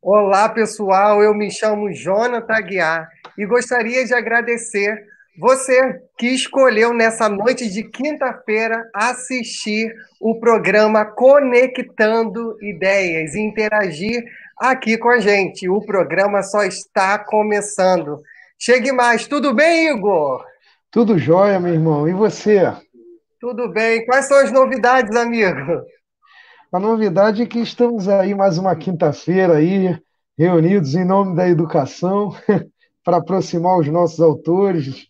Olá, pessoal. Eu me chamo Jonathan Aguiar e gostaria de agradecer você que escolheu nessa noite de quinta-feira assistir o programa Conectando Ideias e interagir aqui com a gente. O programa só está começando. Chegue mais. Tudo bem, Igor? Tudo jóia, meu irmão. E você? Tudo bem. Quais são as novidades, amigo? A novidade é que estamos aí mais uma quinta-feira aí, reunidos em nome da educação, para aproximar os nossos autores,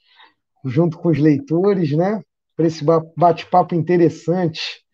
junto com os leitores, né? Para esse bate-papo interessante.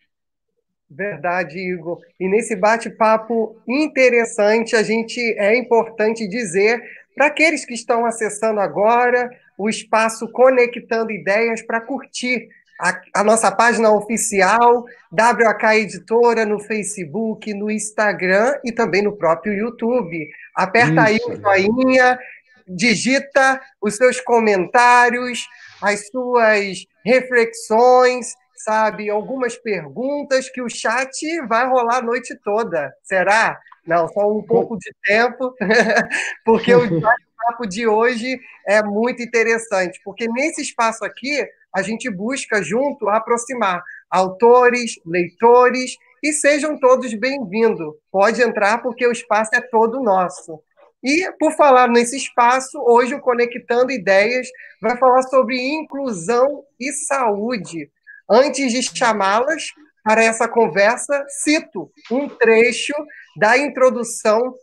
Verdade, Igor. E nesse bate-papo interessante, a gente é importante dizer para aqueles que estão acessando agora o espaço Conectando Ideias para curtir a, a, nossa página oficial, WK Editora, no Facebook, no Instagram e também no próprio YouTube. Aperta Isso. aí o joinha, digita os seus comentários, as suas reflexões, sabe? Algumas perguntas que o chat vai rolar a noite toda. Será? Não, só um pouco de tempo, porque o bate-papo de hoje é muito interessante, porque nesse espaço aqui a gente busca junto aproximar autores, leitores e sejam todos bem-vindos. Pode entrar porque o espaço é todo nosso. E, por falar nesse espaço, hoje o Conectando Ideias vai falar sobre inclusão e saúde. Antes de chamá-las para essa conversa, cito um trecho da introdução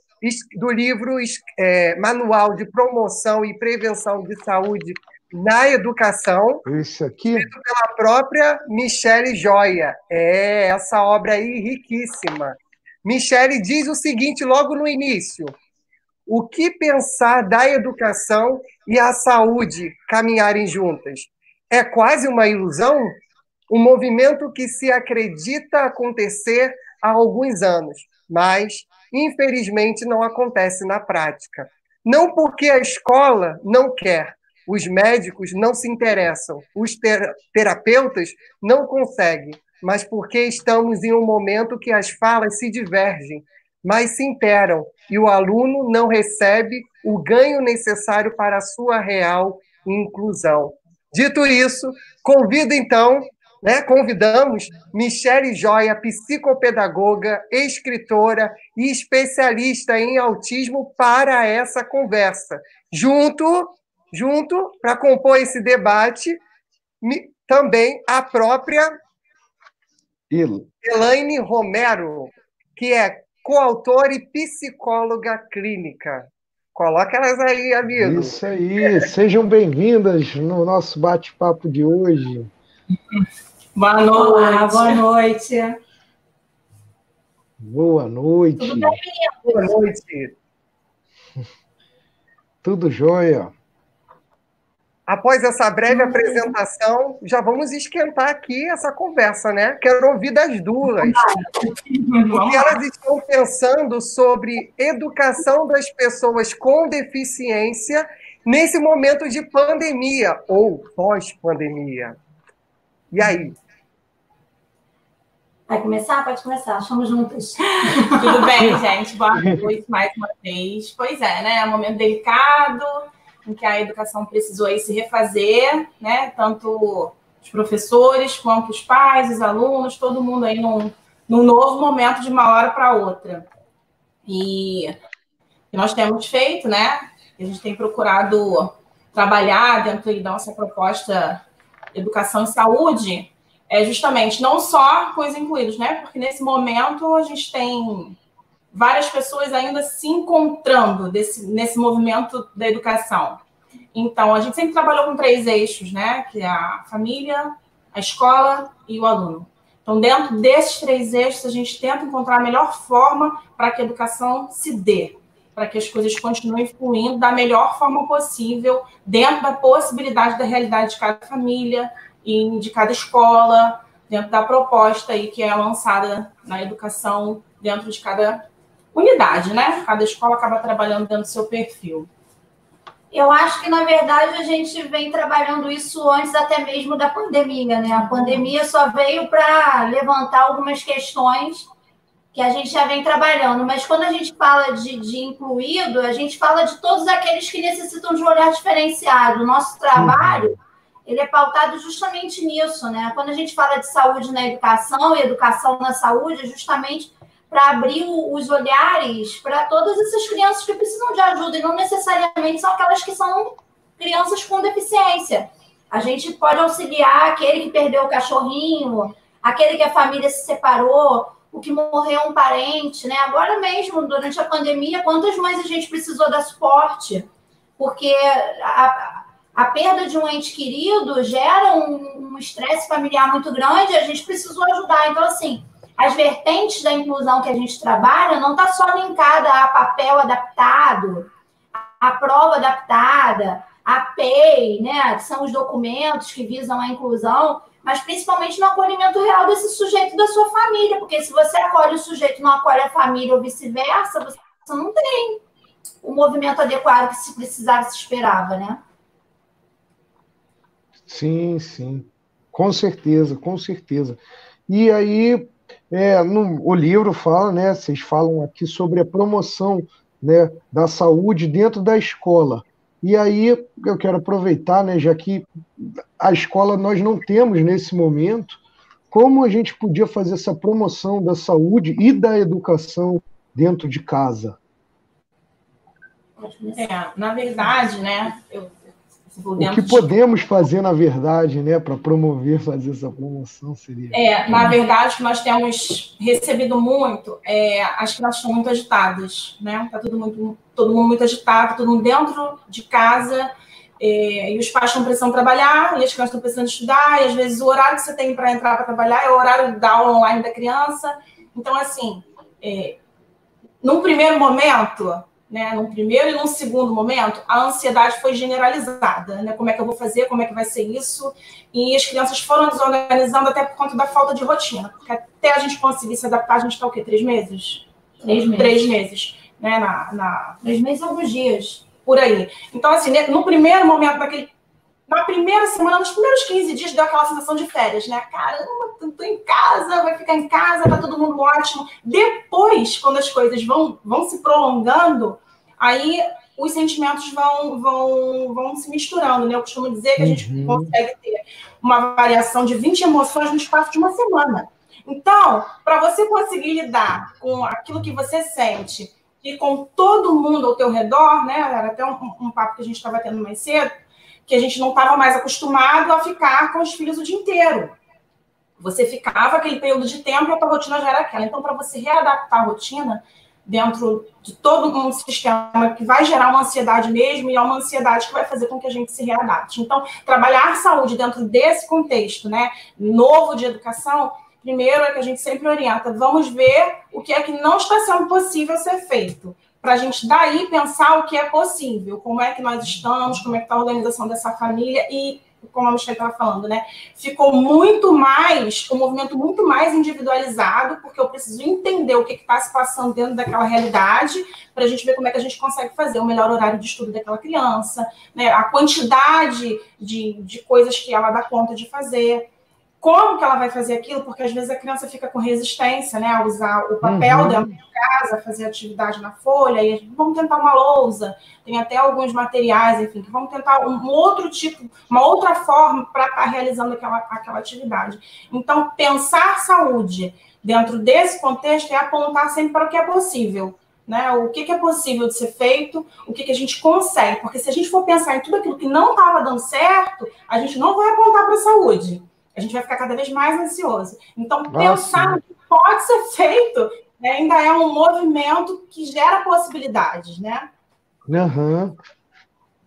do livro é, Manual de Promoção e Prevenção de Saúde na educação. Isso aqui. Pela própria Michele Joia. É, essa obra aí riquíssima. Michele diz o seguinte logo no início: o que pensar da educação e a saúde caminharem juntas? É quase uma ilusão? Um movimento que se acredita acontecer há alguns anos, mas infelizmente não acontece na prática. Não porque a escola não quer, os médicos não se interessam, os ter terapeutas não conseguem, mas porque estamos em um momento que as falas se divergem, mas se interam e o aluno não recebe o ganho necessário para a sua real inclusão. Dito isso, convido então, né, convidamos Michele Joia, psicopedagoga, escritora e especialista em autismo para essa conversa. Junto junto para compor esse debate também a própria Elaine Romero, que é coautora e psicóloga clínica. Coloca elas aí, amigo. Isso aí, sejam bem-vindas no nosso bate-papo de hoje. Boa noite. Olá, boa noite. Boa noite. Tudo bem? Boa noite. Tudo jóia. Após essa breve apresentação, já vamos esquentar aqui essa conversa, né? Quero ouvir das duas. O que elas estão pensando sobre educação das pessoas com deficiência nesse momento de pandemia ou pós-pandemia. E aí? Vai começar? Pode começar, estamos juntas. Tudo bem, gente? Boa noite mais uma vez. Pois é, né? É um momento delicado em que a educação precisou aí se refazer, né? Tanto os professores quanto os pais, os alunos, todo mundo aí num, num novo momento de uma hora para outra. E nós temos feito, né? A gente tem procurado trabalhar dentro da nossa proposta Educação e Saúde, é justamente não só com os incluídos, né? Porque nesse momento a gente tem várias pessoas ainda se encontrando desse, nesse movimento da educação. Então, a gente sempre trabalhou com três eixos, né? Que é a família, a escola e o aluno. Então, dentro desses três eixos, a gente tenta encontrar a melhor forma para que a educação se dê, para que as coisas continuem fluindo da melhor forma possível, dentro da possibilidade da realidade de cada família e de cada escola, dentro da proposta aí que é lançada na educação dentro de cada unidade, né? Cada escola acaba trabalhando dentro do seu perfil. Eu acho que, na verdade, a gente vem trabalhando isso antes até mesmo da pandemia, né? A pandemia só veio para levantar algumas questões que a gente já vem trabalhando, mas quando a gente fala de, de incluído, a gente fala de todos aqueles que necessitam de um olhar diferenciado. O nosso trabalho, uhum. ele é pautado justamente nisso, né? Quando a gente fala de saúde na educação e educação na saúde, é justamente para abrir os olhares para todas essas crianças que precisam de ajuda, e não necessariamente são aquelas que são crianças com deficiência. A gente pode auxiliar aquele que perdeu o cachorrinho, aquele que a família se separou, o que morreu um parente, né? Agora mesmo, durante a pandemia, quantas mães a gente precisou dar suporte? Porque a, a perda de um ente querido gera um estresse um familiar muito grande, a gente precisou ajudar. Então, assim, as vertentes da inclusão que a gente trabalha não está só linkada a papel adaptado, a prova adaptada, a PEI, né, que são os documentos que visam a inclusão, mas principalmente no acolhimento real desse sujeito da sua família, porque se você acolhe o sujeito não acolhe a família ou vice-versa, você não tem o movimento adequado que se precisava, se esperava, né? Sim, sim. Com certeza, com certeza. E aí, é, no, o livro fala, né? Vocês falam aqui sobre a promoção né, da saúde dentro da escola. E aí eu quero aproveitar, né, já que a escola nós não temos nesse momento, como a gente podia fazer essa promoção da saúde e da educação dentro de casa? É, na verdade, né, eu o que podemos fazer, na verdade, né, para promover, fazer essa promoção seria? É, na verdade, que nós temos recebido muito, é, as crianças estão muito agitadas, né? Está todo mundo, todo mundo muito agitado, todo mundo dentro de casa, é, e os pais estão precisando trabalhar, e as crianças estão precisando estudar, e às vezes o horário que você tem para entrar para trabalhar é o horário da aula online da criança. Então, assim, é, num primeiro momento, né, num primeiro e num segundo momento, a ansiedade foi generalizada, né? Como é que eu vou fazer, como é que vai ser isso? E as crianças foram desorganizando até por conta da falta de rotina, porque até a gente conseguir se adaptar, a gente está o quê? Três meses? Três meses. Três meses, né? Na, na... Três meses alguns dias. Por aí. Então, assim, no primeiro momento daquele na primeira semana, nos primeiros 15 dias, deu aquela sensação de férias, né? Caramba, tô em casa, vai ficar em casa, tá todo mundo ótimo. Depois, quando as coisas vão, vão se prolongando, aí os sentimentos vão, vão, vão se misturando, né? Eu costumo dizer que a gente uhum. consegue ter uma variação de 20 emoções no espaço de uma semana. Então, para você conseguir lidar com aquilo que você sente e com todo mundo ao teu redor, né? Era até um, um papo que a gente estava tendo mais cedo, que a gente não estava mais acostumado a ficar com os filhos o dia inteiro. Você ficava aquele período de tempo e a tua rotina já era aquela. Então, para você readaptar a rotina dentro de todo um sistema que vai gerar uma ansiedade mesmo e é uma ansiedade que vai fazer com que a gente se readapte. Então, trabalhar saúde dentro desse contexto, né, novo de educação, primeiro é que a gente sempre orienta, vamos ver o que é que não está sendo possível ser feito para a gente daí pensar o que é possível, como é que nós estamos, como é que está a organização dessa família e como a Michelle estava falando, né? Ficou muito mais, um movimento muito mais individualizado, porque eu preciso entender o que está se passando dentro daquela realidade, para a gente ver como é que a gente consegue fazer o melhor horário de estudo daquela criança, né? A quantidade de, de coisas que ela dá conta de fazer como que ela vai fazer aquilo, porque às vezes a criança fica com resistência, né, a usar o papel uhum. dentro de casa, fazer atividade na folha, e vamos tentar uma lousa, tem até alguns materiais, enfim, que vamos tentar um outro tipo, uma outra forma para estar tá realizando aquela, aquela atividade. Então, pensar saúde dentro desse contexto é apontar sempre para o que é possível. Né? O que, que é possível de ser feito, o que, que a gente consegue, porque se a gente for pensar em tudo aquilo que não estava dando certo, a gente não vai apontar para a saúde a gente vai ficar cada vez mais ansioso. Então, pensar no que pode ser feito né, ainda é um movimento que gera possibilidades, né? Uhum.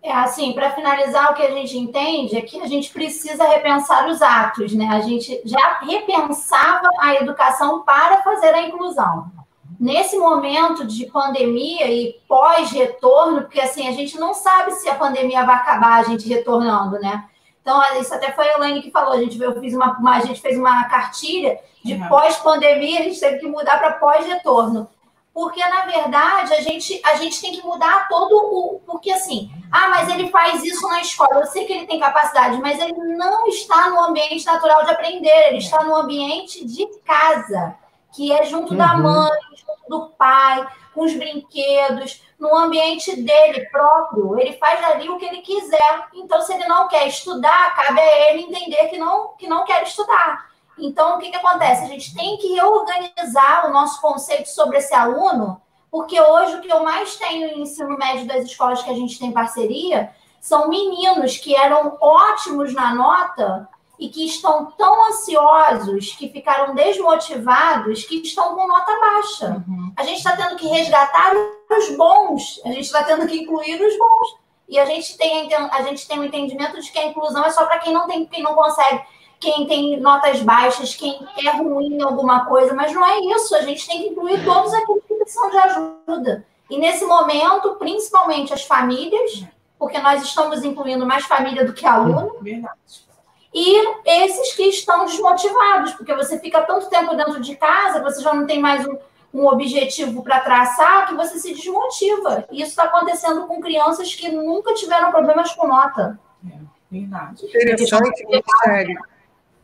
É assim, para finalizar, o que a gente entende é que a gente precisa repensar os atos, né? A gente já repensava a educação para fazer a inclusão. Nesse momento de pandemia e pós-retorno, porque assim, a gente não sabe se a pandemia vai acabar a gente retornando, né? Então, isso até foi a Elaine que falou. A gente, eu fiz uma, uma, a gente fez uma cartilha de uhum. pós-pandemia, a gente teve que mudar para pós-retorno. Porque, na verdade, a gente, a gente tem que mudar todo o. Porque, assim, ah, mas ele faz isso na escola. Eu sei que ele tem capacidade, mas ele não está no ambiente natural de aprender, ele está no ambiente de casa que é junto uhum. da mãe, junto do pai, com os brinquedos, no ambiente dele próprio. Ele faz ali o que ele quiser. Então, se ele não quer estudar, cabe a ele entender que não, que não quer estudar. Então, o que, que acontece? A gente tem que reorganizar o nosso conceito sobre esse aluno, porque hoje o que eu mais tenho em ensino médio das escolas que a gente tem parceria são meninos que eram ótimos na nota e que estão tão ansiosos, que ficaram desmotivados, que estão com nota baixa. Uhum. A gente está tendo que resgatar os bons, a gente está tendo que incluir os bons. E a gente tem a gente tem um entendimento de que a inclusão é só para quem não tem, quem não consegue, quem tem notas baixas, quem é ruim em alguma coisa, mas não é isso. A gente tem que incluir todos aqueles que precisam de ajuda. E nesse momento, principalmente as famílias, porque nós estamos incluindo mais família do que aluno. Verdade e esses que estão desmotivados, porque você fica tanto tempo dentro de casa, você já não tem mais um, um objetivo para traçar, que você se desmotiva. E isso está acontecendo com crianças que nunca tiveram problemas com nota. É, verdade. Interessante, Michele.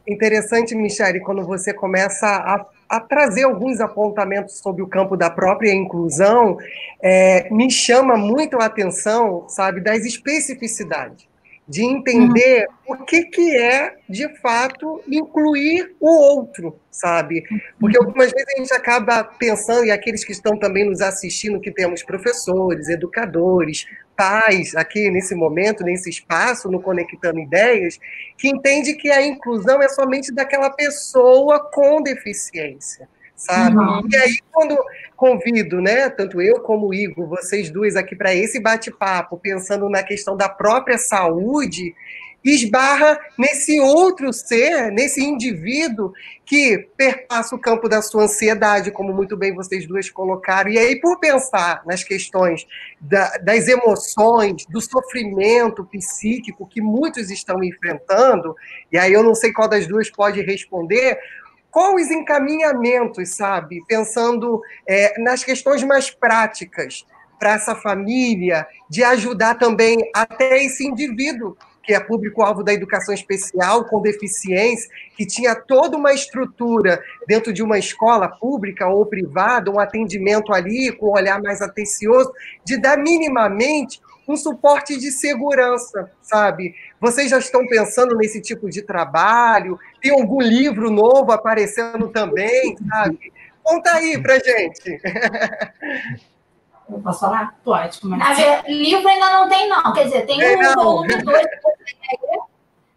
Interessante, Michele, quando você começa a, a, trazer alguns apontamentos sobre o campo da própria inclusão, é, me chama muito a atenção, sabe, das especificidades de entender uhum. o que, que é, de fato, incluir o outro, sabe? Porque uhum. algumas vezes a gente acaba pensando, e aqueles que estão também nos assistindo, que temos professores, educadores, pais, aqui nesse momento, nesse espaço, no Conectando Ideias, que entende que a inclusão é somente daquela pessoa com deficiência sabe? Uhum. E aí, quando convido, né, tanto eu como o Igor, vocês dois aqui para esse bate-papo, pensando na questão da própria saúde, esbarra nesse outro ser, nesse indivíduo que perpassa o campo da sua ansiedade, como muito bem vocês duas colocaram. E aí, por pensar nas questões da, das emoções, do sofrimento psíquico que muitos estão enfrentando, e aí eu não sei qual das duas pode responder, qual os encaminhamentos, sabe? Pensando é, nas questões mais práticas para essa família, de ajudar também até esse indivíduo que é público-alvo da educação especial com deficiência, que tinha toda uma estrutura dentro de uma escola pública ou privada, um atendimento ali com um olhar mais atencioso, de dar minimamente um suporte de segurança, sabe? Vocês já estão pensando nesse tipo de trabalho? Tem algum livro novo aparecendo também, sabe? Conta aí pra gente. Eu posso falar? Pode, começar. Livro ainda não tem, não. Quer dizer, tem o um volume 2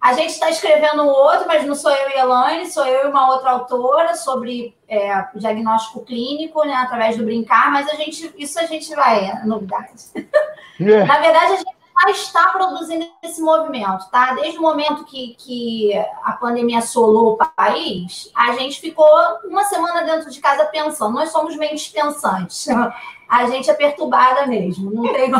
a gente está escrevendo um outro, mas não sou eu e Elaine, sou eu e uma outra autora sobre é, diagnóstico clínico, né, através do brincar, mas a gente, isso a gente vai, é novidade. É. Na verdade, a gente já está produzindo esse movimento, tá? Desde o momento que, que a pandemia assolou o país, a gente ficou uma semana dentro de casa pensando. Nós somos mentes pensantes. A gente é perturbada mesmo, não tem.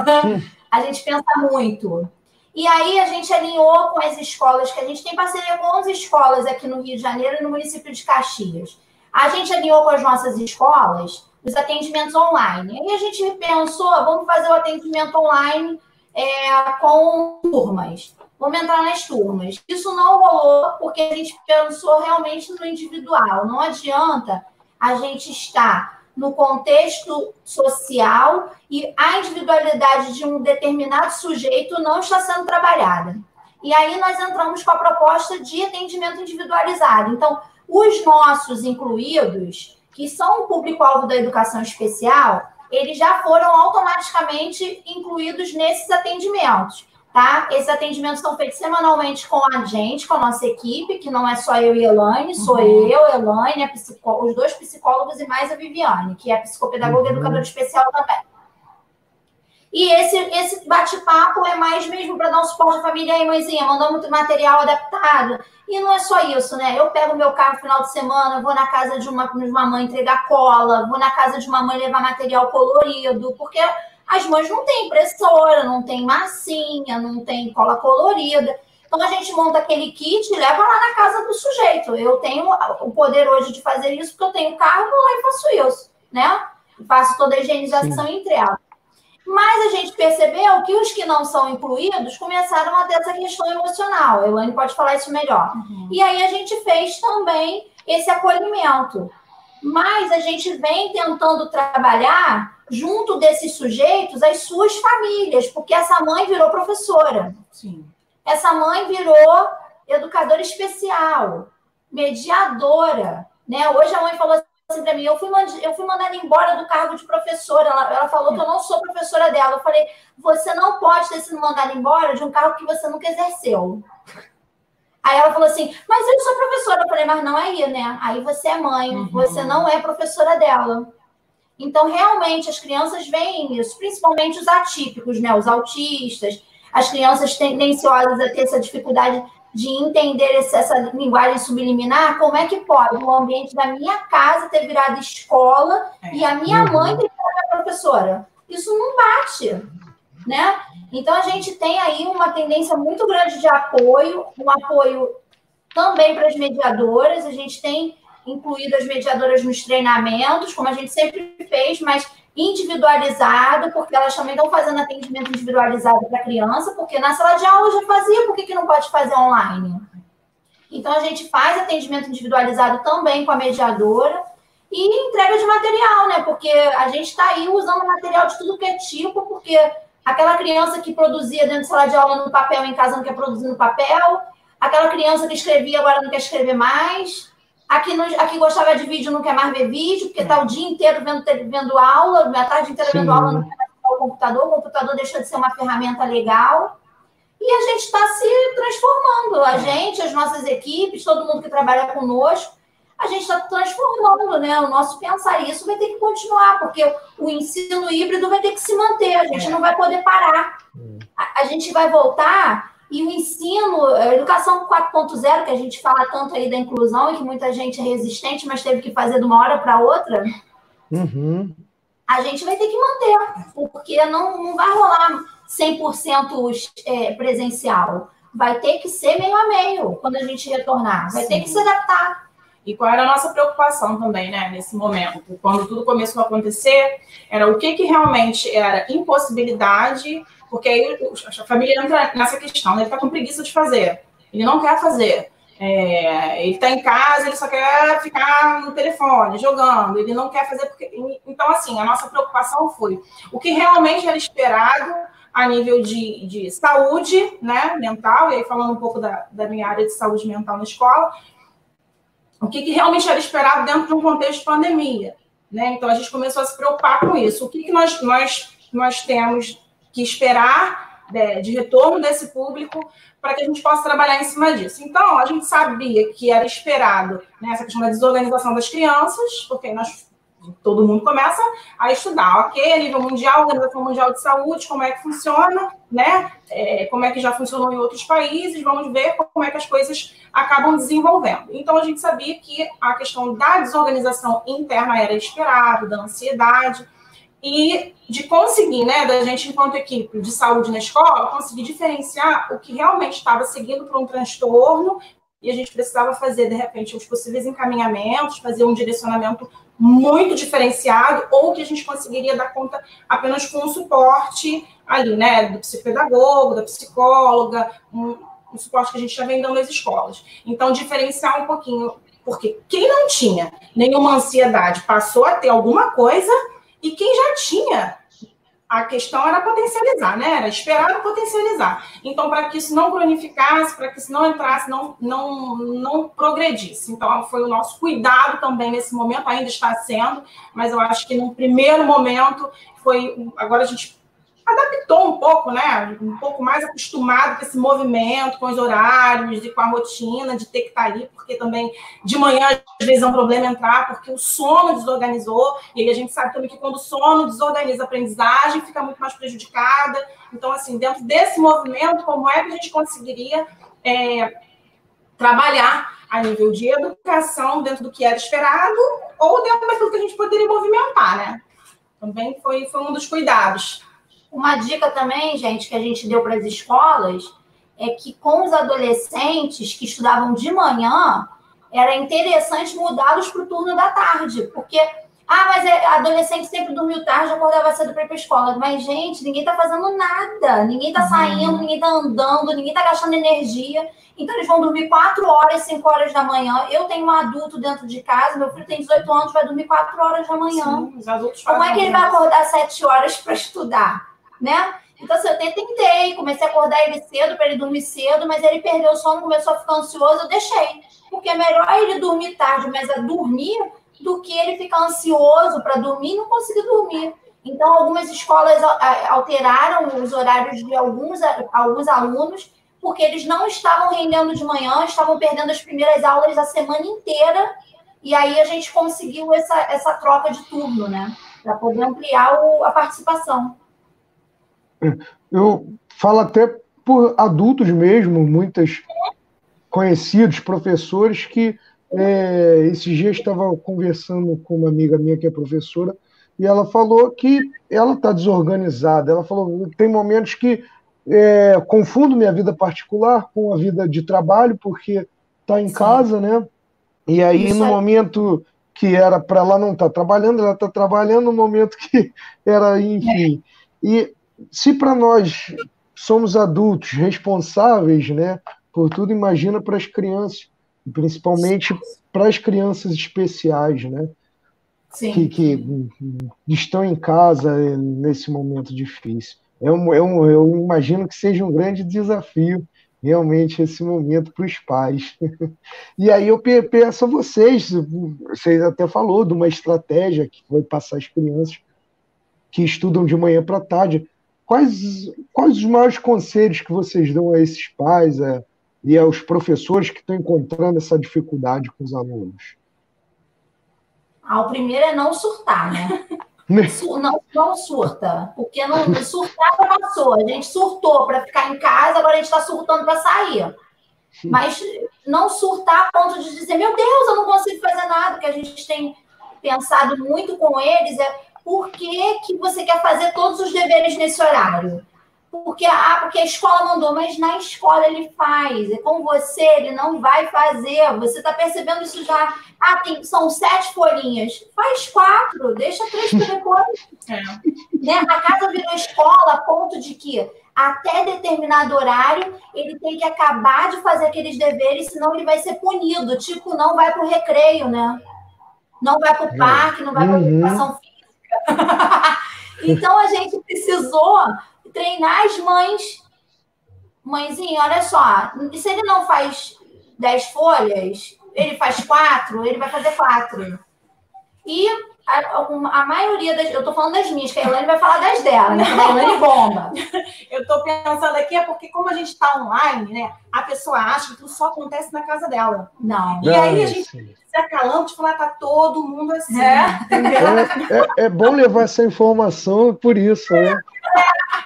A gente pensa muito. E aí a gente alinhou com as escolas, que a gente tem parceria com 11 escolas aqui no Rio de Janeiro e no município de Caxias. A gente alinhou com as nossas escolas os atendimentos online. Aí a gente pensou, vamos fazer o atendimento online é, com turmas. Vamos entrar nas turmas. Isso não rolou porque a gente pensou realmente no individual. Não adianta a gente estar no contexto social e a individualidade de um determinado sujeito não está sendo trabalhada. E aí nós entramos com a proposta de atendimento individualizado. Então, os nossos incluídos, que são o público-alvo da educação especial, eles já foram automaticamente incluídos nesses atendimentos tá? Esses atendimentos são feitos semanalmente com a gente, com a nossa equipe, que não é só eu e Elaine, sou uhum. eu, Elaine, os dois psicólogos e mais a Viviane, que é psicopedagoga uhum. e educadora especial também. E esse, esse bate-papo é mais mesmo para dar um suporte à família aí, mãezinha, mandar muito material adaptado. E não é só isso, né? Eu pego meu carro no final de semana, vou na casa de uma, de uma mãe entregar cola, vou na casa de uma mãe levar material colorido, porque as mães não têm impressora, não tem massinha, não tem cola colorida. Então a gente monta aquele kit e leva lá na casa do sujeito. Eu tenho o poder hoje de fazer isso porque eu tenho carro, vou lá e faço isso, né? Faço toda a higienização Sim. entre elas. Mas a gente percebeu que os que não são incluídos começaram a ter essa questão emocional. A Elaine pode falar isso melhor. Uhum. E aí a gente fez também esse acolhimento. Mas a gente vem tentando trabalhar junto desses sujeitos as suas famílias, porque essa mãe virou professora. Sim. Essa mãe virou educadora especial, mediadora. Né? Hoje a mãe falou assim para mim: eu fui, eu fui mandada embora do cargo de professora. Ela, ela falou que eu não sou professora dela. Eu falei: você não pode ter sido mandada embora de um cargo que você nunca exerceu. Aí ela falou assim: Mas eu sou professora. Eu falei: Mas não é aí, né? Aí você é mãe, uhum. você não é professora dela. Então, realmente, as crianças veem isso, principalmente os atípicos, né? Os autistas, as crianças tendenciosas a ter essa dificuldade de entender essa linguagem subliminar, como é que pode o ambiente da minha casa ter virado escola é. e a minha uhum. mãe ter virado professora? Isso não bate, né? Então a gente tem aí uma tendência muito grande de apoio, um apoio também para as mediadoras, a gente tem incluído as mediadoras nos treinamentos, como a gente sempre fez, mas individualizado, porque elas também estão fazendo atendimento individualizado para criança, porque na sala de aula já fazia, por que, que não pode fazer online? Então, a gente faz atendimento individualizado também com a mediadora e entrega de material, né? Porque a gente está aí usando material de tudo que é tipo, porque aquela criança que produzia dentro da sala de aula no papel, em casa não quer produzir no papel, aquela criança que escrevia agora não quer escrever mais, Aqui, no, aqui gostava de vídeo, não quer mais ver vídeo, porque está o dia inteiro vendo, vendo aula, a tarde inteira vendo Sim. aula, não quer mais o computador, o computador deixou de ser uma ferramenta legal. E a gente está se transformando. A gente, as nossas equipes, todo mundo que trabalha conosco, a gente está transformando né, o nosso pensar. E isso vai ter que continuar, porque o ensino híbrido vai ter que se manter, a gente é. não vai poder parar. Hum. A, a gente vai voltar e o ensino, a educação 4.0, que a gente fala tanto aí da inclusão e que muita gente é resistente, mas teve que fazer de uma hora para outra, uhum. a gente vai ter que manter, porque não, não vai rolar 100% é, presencial. Vai ter que ser meio a meio quando a gente retornar. Vai Sim. ter que se adaptar. E qual era a nossa preocupação também, né, nesse momento? Quando tudo começou a acontecer, era o que, que realmente era impossibilidade porque aí a família entra nessa questão, né? ele está com preguiça de fazer, ele não quer fazer. É, ele está em casa, ele só quer ficar no telefone, jogando, ele não quer fazer porque. Então, assim, a nossa preocupação foi o que realmente era esperado a nível de, de saúde né, mental, e aí falando um pouco da, da minha área de saúde mental na escola, o que, que realmente era esperado dentro de um contexto de pandemia. Né? Então, a gente começou a se preocupar com isso. O que, que nós, nós, nós temos que esperar né, de retorno desse público para que a gente possa trabalhar em cima disso. Então, a gente sabia que era esperado né, essa questão da desorganização das crianças, porque nós todo mundo começa a estudar, ok, a nível mundial, Organização Mundial de Saúde, como é que funciona, né? É, como é que já funcionou em outros países, vamos ver como é que as coisas acabam desenvolvendo. Então, a gente sabia que a questão da desorganização interna era esperado, da ansiedade, e de conseguir, né, da gente, enquanto equipe de saúde na escola, conseguir diferenciar o que realmente estava seguindo para um transtorno e a gente precisava fazer, de repente, os possíveis encaminhamentos, fazer um direcionamento muito diferenciado, ou que a gente conseguiria dar conta apenas com o suporte ali, né, do psicopedagogo, da psicóloga, um, um suporte que a gente já vem dando nas escolas. Então, diferenciar um pouquinho, porque quem não tinha nenhuma ansiedade passou a ter alguma coisa e quem já tinha, a questão era potencializar, né? Era esperar potencializar. Então, para que isso não cronificasse, para que isso não entrasse, não, não, não progredisse. Então, foi o nosso cuidado também nesse momento, ainda está sendo, mas eu acho que num primeiro momento foi. Agora a gente adaptou um pouco, né? Um pouco mais acostumado com esse movimento, com os horários e com a rotina de ter que estar ali, porque também de manhã às vezes é um problema entrar, porque o sono desorganizou, e aí a gente sabe também que quando o sono desorganiza a aprendizagem, fica muito mais prejudicada. Então, assim, dentro desse movimento, como é que a gente conseguiria é, trabalhar a nível de educação dentro do que era esperado ou dentro daquilo que a gente poderia movimentar, né? Também foi, foi um dos cuidados. Uma dica também, gente, que a gente deu para as escolas é que com os adolescentes que estudavam de manhã, era interessante mudá-los para o turno da tarde, porque Ah, mas é, adolescente sempre dormiu tarde, acordava cedo para ir para escola. Mas, gente, ninguém está fazendo nada. Ninguém está saindo, uhum. ninguém está andando, ninguém está gastando energia. Então, eles vão dormir 4 horas, 5 horas da manhã. Eu tenho um adulto dentro de casa, meu filho tem 18 anos, vai dormir 4 horas da manhã. Sim, os adultos Como é que ele vai acordar 7 horas para estudar? Né? Então, assim, eu tentei, comecei a acordar ele cedo para ele dormir cedo, mas ele perdeu o sono, começou a ficar ansioso, eu deixei. Porque é melhor ele dormir tarde, mas a dormir do que ele ficar ansioso para dormir e não conseguir dormir. Então, algumas escolas alteraram os horários de alguns, alguns alunos, porque eles não estavam rendendo de manhã, estavam perdendo as primeiras aulas a semana inteira, e aí a gente conseguiu essa, essa troca de turno, né? Para poder ampliar o, a participação. Eu falo até por adultos mesmo, muitos conhecidos, professores que é, esses dias estava conversando com uma amiga minha que é professora e ela falou que ela está desorganizada. Ela falou tem momentos que é, confundo minha vida particular com a vida de trabalho porque está em Sim. casa, né? E aí Isso no é... momento que era para ela não estar tá trabalhando, ela está trabalhando no momento que era, enfim. E se para nós somos adultos responsáveis, né, por tudo, imagina para as crianças principalmente para as crianças especiais, né? Que, que, estão em casa nesse momento difícil. É um, é eu imagino que seja um grande desafio, realmente, esse momento para os pais. e aí eu peço a vocês, vocês até falou de uma estratégia que foi passar as crianças que estudam de manhã para tarde. Quais, quais os maiores conselhos que vocês dão a esses pais, a, e aos professores que estão encontrando essa dificuldade com os alunos? Ah, o primeiro é não surtar, né? não, não surta, porque não surtar já passou. A gente surtou para ficar em casa, agora a gente está surtando para sair. Mas não surtar a ponto de dizer, meu Deus, eu não consigo fazer nada, que a gente tem pensado muito com eles é por que, que você quer fazer todos os deveres nesse horário? porque, ah, porque a escola mandou, mas na escola ele faz, é com você, ele não vai fazer. Você está percebendo isso já? Ah, tem, são sete folhinhas. Faz quatro, deixa três para depois. É. Né? A casa virou escola a ponto de que até determinado horário ele tem que acabar de fazer aqueles deveres, senão ele vai ser punido. Tipo, não vai para o recreio, né? Não vai para o parque, não vai para a uhum. educação física. então a gente precisou treinar as mães. Mãezinha, olha só, se ele não faz dez folhas, ele faz quatro, ele vai fazer quatro. E a, a, maioria das. Eu estou falando das minhas, que a Elaine vai falar das dela, né? A Elaine bomba. eu estou pensando aqui, é porque, como a gente está online, né? A pessoa acha que tudo só acontece na casa dela. Não. E aí a gente sim. se acalando de falar, tá todo mundo assim. É, é, é, é bom levar essa informação por isso, né?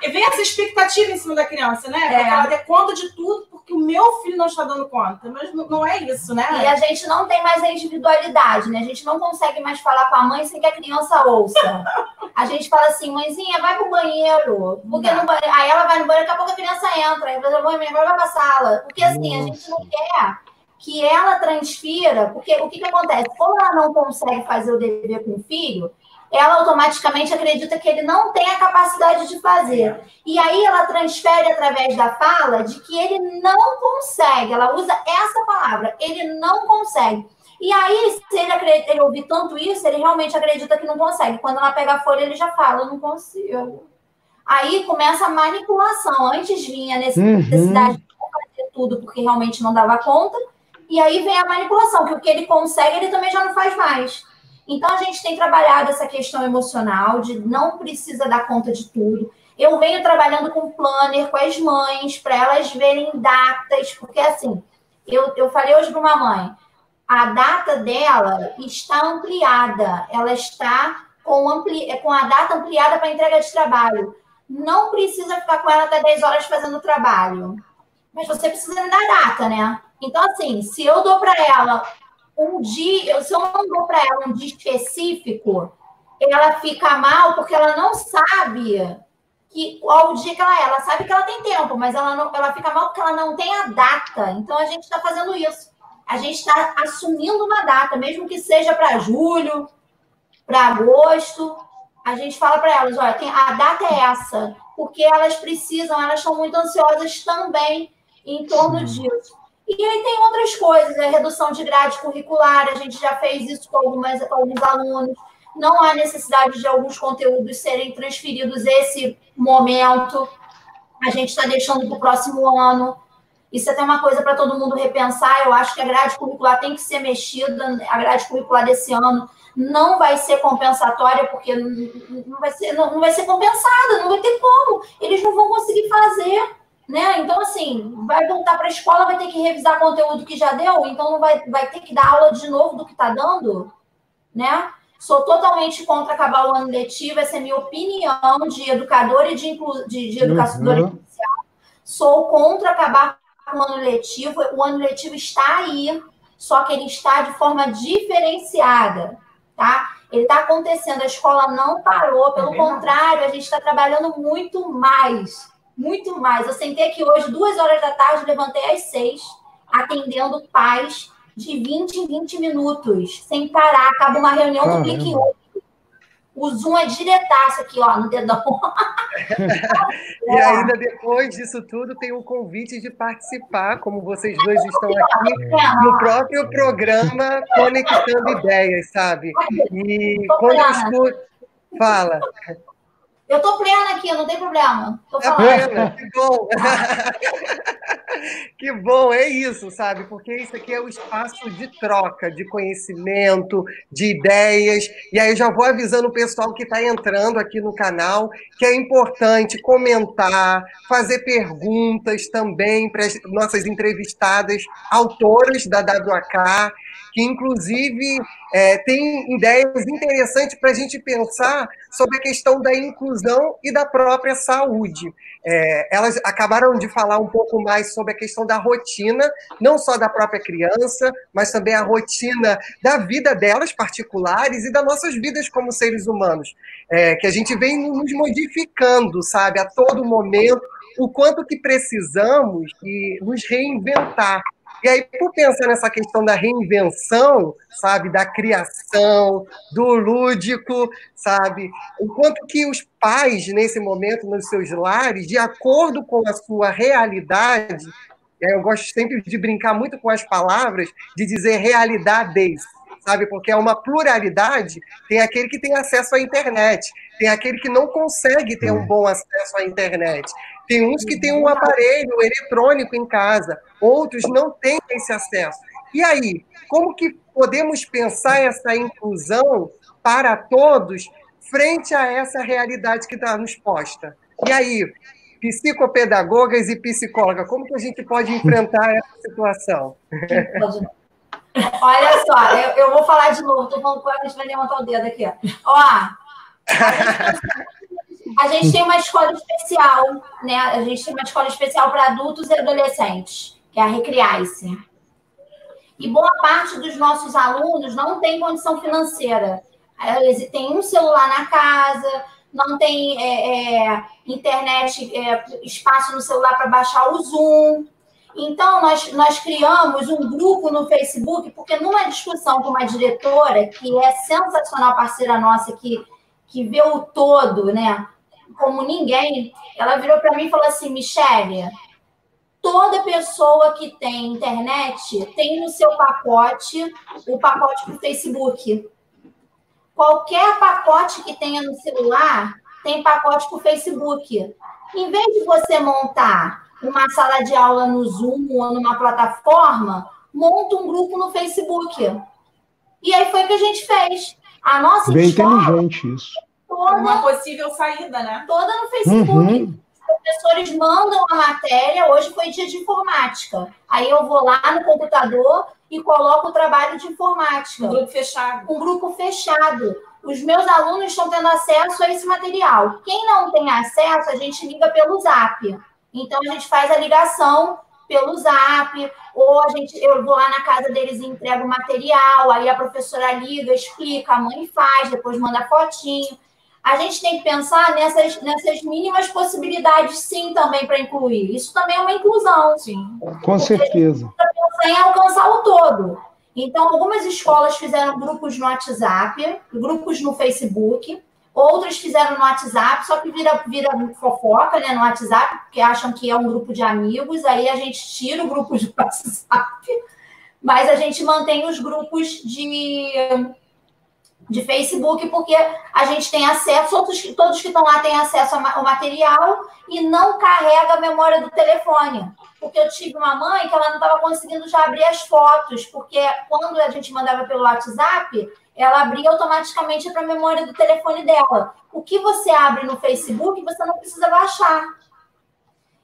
E vem essa expectativa em cima da criança, né? É. Ela dê conta de tudo porque o meu filho não está dando conta. Mas não é isso, né? E a gente não tem mais a individualidade, né? A gente não consegue mais falar com a mãe sem que a criança ouça. A gente fala assim, mãezinha, vai pro banheiro. Porque no banheiro... Aí ela vai no banheiro, daqui a pouco a criança entra. Aí fala, mãe, agora vai pra sala. Porque assim, Nossa. a gente não quer que ela transfira, porque o que, que acontece? Como ela não consegue fazer o dever com o filho, ela automaticamente acredita que ele não tem a capacidade de fazer. E aí ela transfere através da fala de que ele não consegue. Ela usa essa palavra, ele não consegue. E aí, se ele, acredita, ele ouvir tanto isso, ele realmente acredita que não consegue. Quando ela pega a folha, ele já fala, não consigo. Aí começa a manipulação. Antes vinha a necessidade uhum. de fazer tudo porque realmente não dava conta. E aí vem a manipulação, que o que ele consegue, ele também já não faz mais. Então, a gente tem trabalhado essa questão emocional de não precisa dar conta de tudo. Eu venho trabalhando com planner, com as mães, para elas verem datas, porque assim, eu, eu falei hoje para uma mãe, a data dela está ampliada, ela está com, ampli, com a data ampliada para entrega de trabalho. Não precisa ficar com ela até 10 horas fazendo o trabalho. Mas você precisa me dar data, né? Então, assim, se eu dou para ela um dia, se eu não dou para ela um dia específico, ela fica mal porque ela não sabe que qual o dia que ela é. Ela sabe que ela tem tempo, mas ela, não, ela fica mal porque ela não tem a data. Então a gente está fazendo isso. A gente está assumindo uma data, mesmo que seja para julho, para agosto. A gente fala para elas, olha, a data é essa, porque elas precisam, elas estão muito ansiosas também em torno disso. E aí tem outras coisas, a redução de grade curricular, a gente já fez isso com, algumas, com alguns alunos. Não há necessidade de alguns conteúdos serem transferidos esse momento. A gente está deixando para o próximo ano. Isso é até uma coisa para todo mundo repensar. Eu acho que a grade curricular tem que ser mexida. A grade curricular desse ano não vai ser compensatória, porque não vai ser, não, não vai ser compensada, não vai ter como. Eles não vão conseguir fazer. Né? Então, assim, vai voltar para a escola, vai ter que revisar conteúdo que já deu, então não vai, vai ter que dar aula de novo do que está dando, né? Sou totalmente contra acabar o ano letivo, essa é a minha opinião de educadora e de, de, de educadora uhum. Sou contra acabar com o ano letivo. O ano letivo está aí, só que ele está de forma diferenciada, tá? Ele está acontecendo, a escola não parou, pelo é contrário, a gente está trabalhando muito mais muito mais. Eu sentei aqui hoje, duas horas da tarde, levantei às seis, atendendo pais de 20 em 20 minutos, sem parar. Acaba uma reunião Caramba. do Clique O Zoom é diretaço aqui, ó, no dedão. e ainda depois disso tudo, tem o um convite de participar, como vocês dois estão aqui, no próprio programa Conectando Ideias, sabe? E quando eu escuto. Fala. Eu tô plena aqui, não tem problema. Tô é plena, que bom. que bom, é isso, sabe? Porque isso aqui é o espaço de troca, de conhecimento, de ideias. E aí eu já vou avisando o pessoal que está entrando aqui no canal que é importante comentar, fazer perguntas também para as nossas entrevistadas, autoras da WAK que inclusive é, tem ideias interessantes para a gente pensar sobre a questão da inclusão e da própria saúde. É, elas acabaram de falar um pouco mais sobre a questão da rotina, não só da própria criança, mas também a rotina da vida delas particulares e das nossas vidas como seres humanos, é, que a gente vem nos modificando, sabe, a todo momento, o quanto que precisamos e nos reinventar. E aí, por pensar nessa questão da reinvenção, sabe, da criação, do lúdico, sabe, o quanto que os pais, nesse momento, nos seus lares, de acordo com a sua realidade, eu gosto sempre de brincar muito com as palavras, de dizer realidades, sabe? Porque é uma pluralidade. Tem aquele que tem acesso à internet, tem aquele que não consegue ter um bom acesso à internet. Tem uns que têm um aparelho eletrônico em casa, outros não têm esse acesso. E aí, como que podemos pensar essa inclusão para todos frente a essa realidade que está nos posta? E aí, psicopedagogas e psicóloga, como que a gente pode enfrentar essa situação? Olha só, eu, eu vou falar de novo, estou falando ela, a gente vai levantar o dedo aqui. Ó, a gente tem uma escola especial, né? A gente tem uma escola especial para adultos e adolescentes, que é a Recriar-se. E boa parte dos nossos alunos não tem condição financeira. Eles têm um celular na casa, não tem é, é, internet, é, espaço no celular para baixar o Zoom. Então, nós, nós criamos um grupo no Facebook, porque numa discussão com uma diretora, que é sensacional, parceira nossa, que, que vê o todo, né? Como ninguém, ela virou para mim e falou assim: Michele, toda pessoa que tem internet tem no seu pacote o pacote para o Facebook. Qualquer pacote que tenha no celular tem pacote para o Facebook. Em vez de você montar uma sala de aula no Zoom ou numa plataforma, monta um grupo no Facebook. E aí foi o que a gente fez. A nossa Bem escola, inteligente isso toda. Uma possível saída, né? Toda no Facebook. Uhum. Os professores mandam a matéria. Hoje foi dia de informática. Aí eu vou lá no computador e coloco o trabalho de informática. Um grupo fechado. Um grupo fechado. Os meus alunos estão tendo acesso a esse material. Quem não tem acesso, a gente liga pelo Zap. Então a gente faz a ligação pelo Zap, ou a gente, eu vou lá na casa deles e entrego o material, aí a professora liga, explica, a mãe faz, depois manda fotinho a gente tem que pensar nessas, nessas mínimas possibilidades, sim, também para incluir. Isso também é uma inclusão. Sim. Com certeza. A gente pensar em alcançar o todo. Então, algumas escolas fizeram grupos no WhatsApp, grupos no Facebook, outras fizeram no WhatsApp, só que vira, vira fofoca né, no WhatsApp, porque acham que é um grupo de amigos, aí a gente tira o grupo de WhatsApp, mas a gente mantém os grupos de, de Facebook, porque a gente tem acesso, todos, todos que estão lá têm acesso ao material e não carrega a memória do telefone porque eu tive uma mãe que ela não estava conseguindo já abrir as fotos, porque quando a gente mandava pelo WhatsApp, ela abria automaticamente para a memória do telefone dela. O que você abre no Facebook, você não precisa baixar.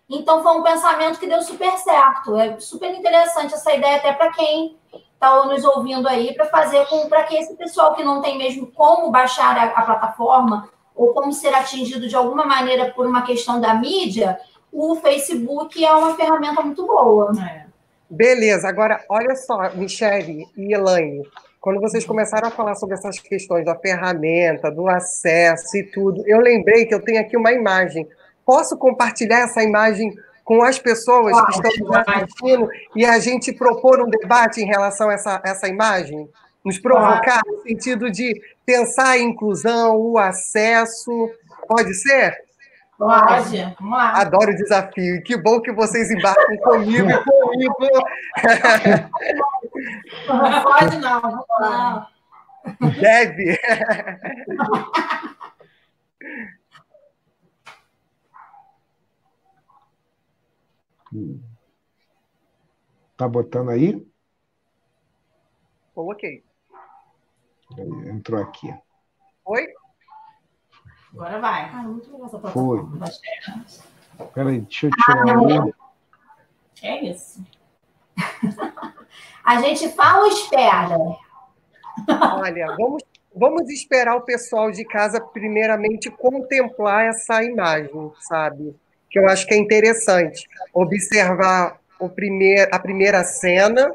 Então, foi um pensamento que deu super certo. É super interessante essa ideia, até para quem está nos ouvindo aí, para fazer com para que esse pessoal que não tem mesmo como baixar a, a plataforma ou como ser atingido de alguma maneira por uma questão da mídia, o Facebook é uma ferramenta muito boa. É. Beleza, agora olha só, Michele e Elaine, quando vocês começaram a falar sobre essas questões da ferramenta, do acesso e tudo, eu lembrei que eu tenho aqui uma imagem. Posso compartilhar essa imagem com as pessoas que estão nos assistindo e a gente propor um debate em relação a essa, essa imagem? Nos provocar no sentido de pensar a inclusão, o acesso. Pode ser? Pode, vamos lá. Adoro o desafio. Que bom que vocês embarcam comigo e comigo. Não pode não, lá. Deve. Tá botando aí? Coloquei. Entrou aqui. Oi? Agora vai. Ah, muito legal essa Foi. Peraí, deixa eu tirar ah, É isso. A gente fala ou espera? Olha, vamos, vamos esperar o pessoal de casa, primeiramente, contemplar essa imagem, sabe? Que eu acho que é interessante. Observar o primeir, a primeira cena,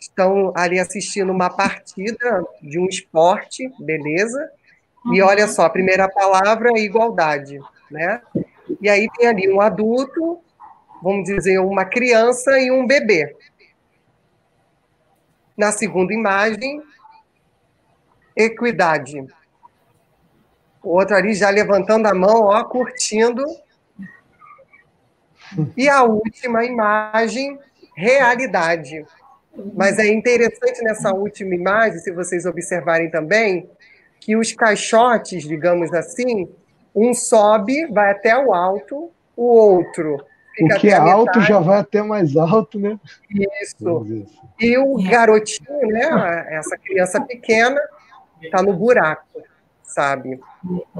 estão ali assistindo uma partida de um esporte, beleza? E olha só, a primeira palavra é igualdade, né? E aí tem ali um adulto, vamos dizer, uma criança e um bebê. Na segunda imagem, equidade. O outro ali já levantando a mão, ó, curtindo. E a última imagem, realidade. Mas é interessante nessa última imagem, se vocês observarem também, que os caixotes, digamos assim, um sobe, vai até o alto, o outro o que é alto já vai até mais alto, né? Isso. E o garotinho, né? Essa criança pequena, está no buraco, sabe?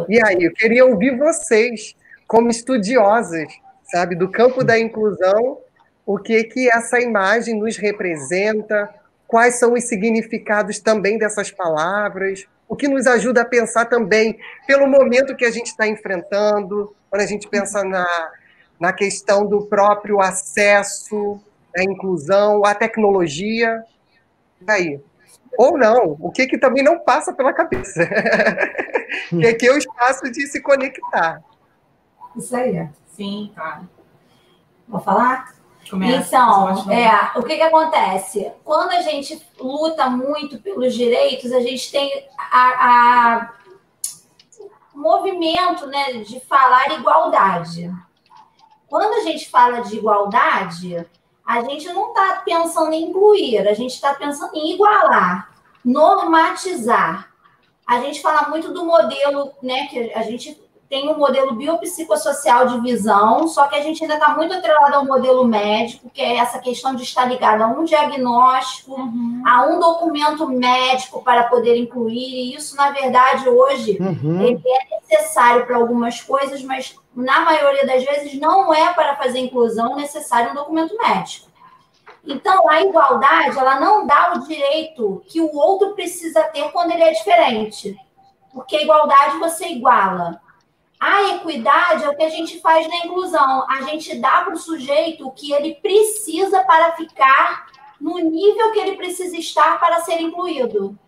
E aí, eu queria ouvir vocês, como estudiosas, sabe, do campo da inclusão, o que que essa imagem nos representa, quais são os significados também dessas palavras, o que nos ajuda a pensar também pelo momento que a gente está enfrentando, quando a gente pensa na, na questão do próprio acesso, à inclusão, à tecnologia. Aí. Ou não, o que, que também não passa pela cabeça. que é que é o espaço de se conectar. Isso aí. Sim, claro. Vou falar? Começa, então, é, o que, que acontece? Quando a gente luta muito pelos direitos, a gente tem a, a movimento né, de falar igualdade. Quando a gente fala de igualdade, a gente não está pensando em incluir, a gente está pensando em igualar, normatizar. A gente fala muito do modelo, né, que a gente tem um modelo biopsicossocial de visão, só que a gente ainda está muito atrelado ao modelo médico, que é essa questão de estar ligado a um diagnóstico, uhum. a um documento médico para poder incluir, e isso, na verdade, hoje, uhum. ele é necessário para algumas coisas, mas na maioria das vezes não é para fazer inclusão necessário um documento médico. Então, a igualdade, ela não dá o direito que o outro precisa ter quando ele é diferente. Porque a igualdade você iguala a equidade é o que a gente faz na inclusão. A gente dá para o sujeito o que ele precisa para ficar no nível que ele precisa estar para ser incluído.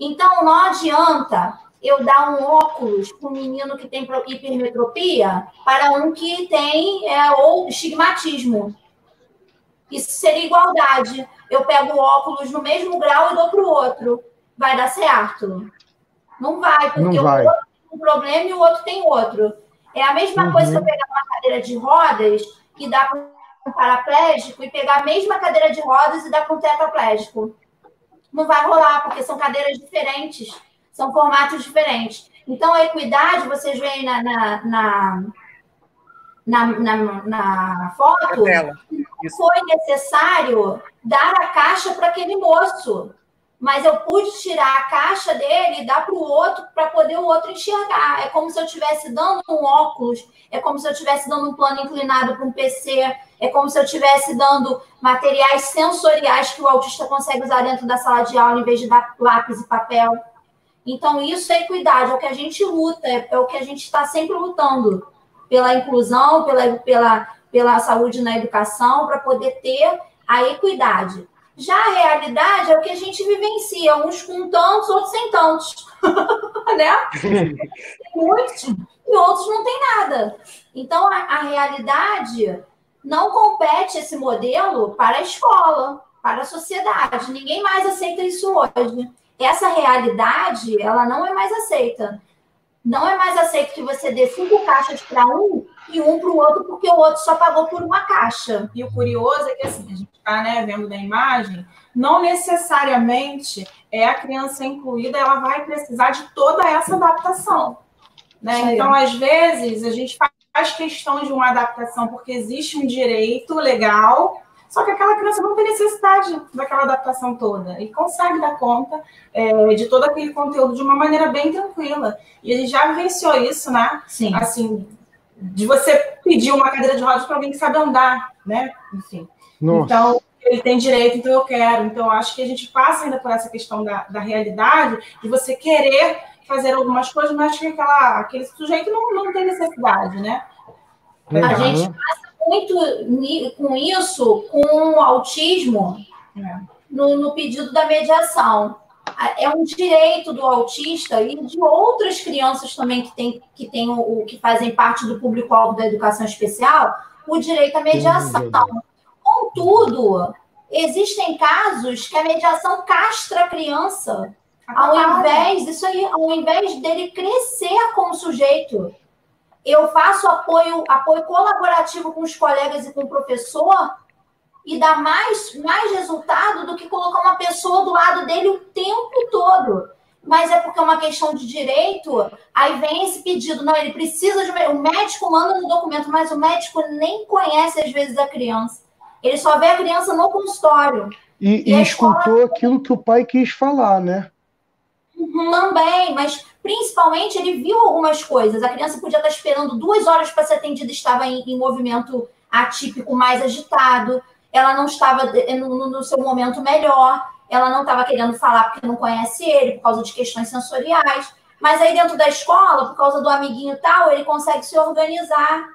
Então, não adianta eu dar um óculos para um menino que tem hipermetropia para um que tem é, ou estigmatismo. Isso seria igualdade. Eu pego o óculos no mesmo grau e dou para o outro. Vai dar certo? Não vai, porque Não vai. o outro um problema e o outro tem outro. É a mesma Uhum. coisa que eu pegar uma cadeira de rodas e dar para um paraplégico e pegar a mesma cadeira de rodas e dar para um tetraplégico. Não vai rolar, porque são cadeiras diferentes, são formatos diferentes. Então, a equidade, vocês veem na, na, na, na, na- na foto, foi necessário dar a caixa para aquele moço. Mas eu pude tirar a caixa dele e dar para o outro para poder o outro enxergar. É como se eu estivesse dando um óculos, é como se eu estivesse dando um plano inclinado para um PC, é como se eu estivesse dando materiais sensoriais que o autista consegue usar dentro da sala de aula em vez de dar lápis e papel. Então, isso é equidade, é o que a gente luta, é, o que a gente está sempre lutando pela inclusão, pela, pela, pela saúde na educação, para poder ter a equidade. Já a realidade é o que a gente vivencia, uns com tantos, outros sem tantos. né? Tem muitos e outros não tem nada. Então, a, a realidade não compete esse modelo para a escola, para a sociedade. Ninguém mais aceita isso hoje. Essa realidade, ela não é mais aceita. Não é mais aceito que você dê cinco caixas para um e um para o outro, porque o outro só pagou por uma caixa. E o curioso é que assim, a gente está né, vendo da imagem, não necessariamente é a criança incluída, ela vai precisar de toda essa adaptação. Né? Então, às vezes, a gente faz questão de uma adaptação porque existe um direito legal, só que aquela criança não tem necessidade daquela adaptação toda e consegue dar conta é, de todo aquele conteúdo de uma maneira bem tranquila. E a gente já vivenciou isso, né? Sim. Assim, de você pedir uma cadeira de rodas para alguém que sabe andar, né? Enfim. Nossa. Então, ele tem direito, então eu quero. Então, eu acho que a gente passa ainda por essa questão da, da realidade, de você querer fazer algumas coisas, mas que aquela, aquele sujeito não, não tem necessidade, né? A Uhum. gente passa muito com isso, com o autismo, É. no, no pedido da mediação. É um direito do autista e de outras crianças também que, tem, que, tem o, o- que fazem parte do público-alvo da educação especial, o direito à mediação. Contudo, existem casos que a mediação castra a criança. Ao invés, isso aí, ao invés dele crescer como sujeito, eu faço apoio, apoio colaborativo com os colegas e com o professor e dá mais, mais resultado do que colocar uma pessoa do lado dele o tempo todo. Mas é porque é uma questão de direito, aí vem esse pedido, não, ele precisa de o médico manda no documento, mas o médico nem conhece às vezes a criança. Ele só vê a criança no consultório. E, E e escutou aquilo que o pai quis falar, né? Também, mas principalmente ele viu algumas coisas. A criança podia estar esperando duas horas para ser atendida, estava em, em movimento atípico mais agitado, ela não estava no, no seu momento melhor, ela não estava querendo falar porque não conhece ele, por causa de questões sensoriais. Mas aí dentro da escola, por causa do amiguinho tal, ele consegue se organizar.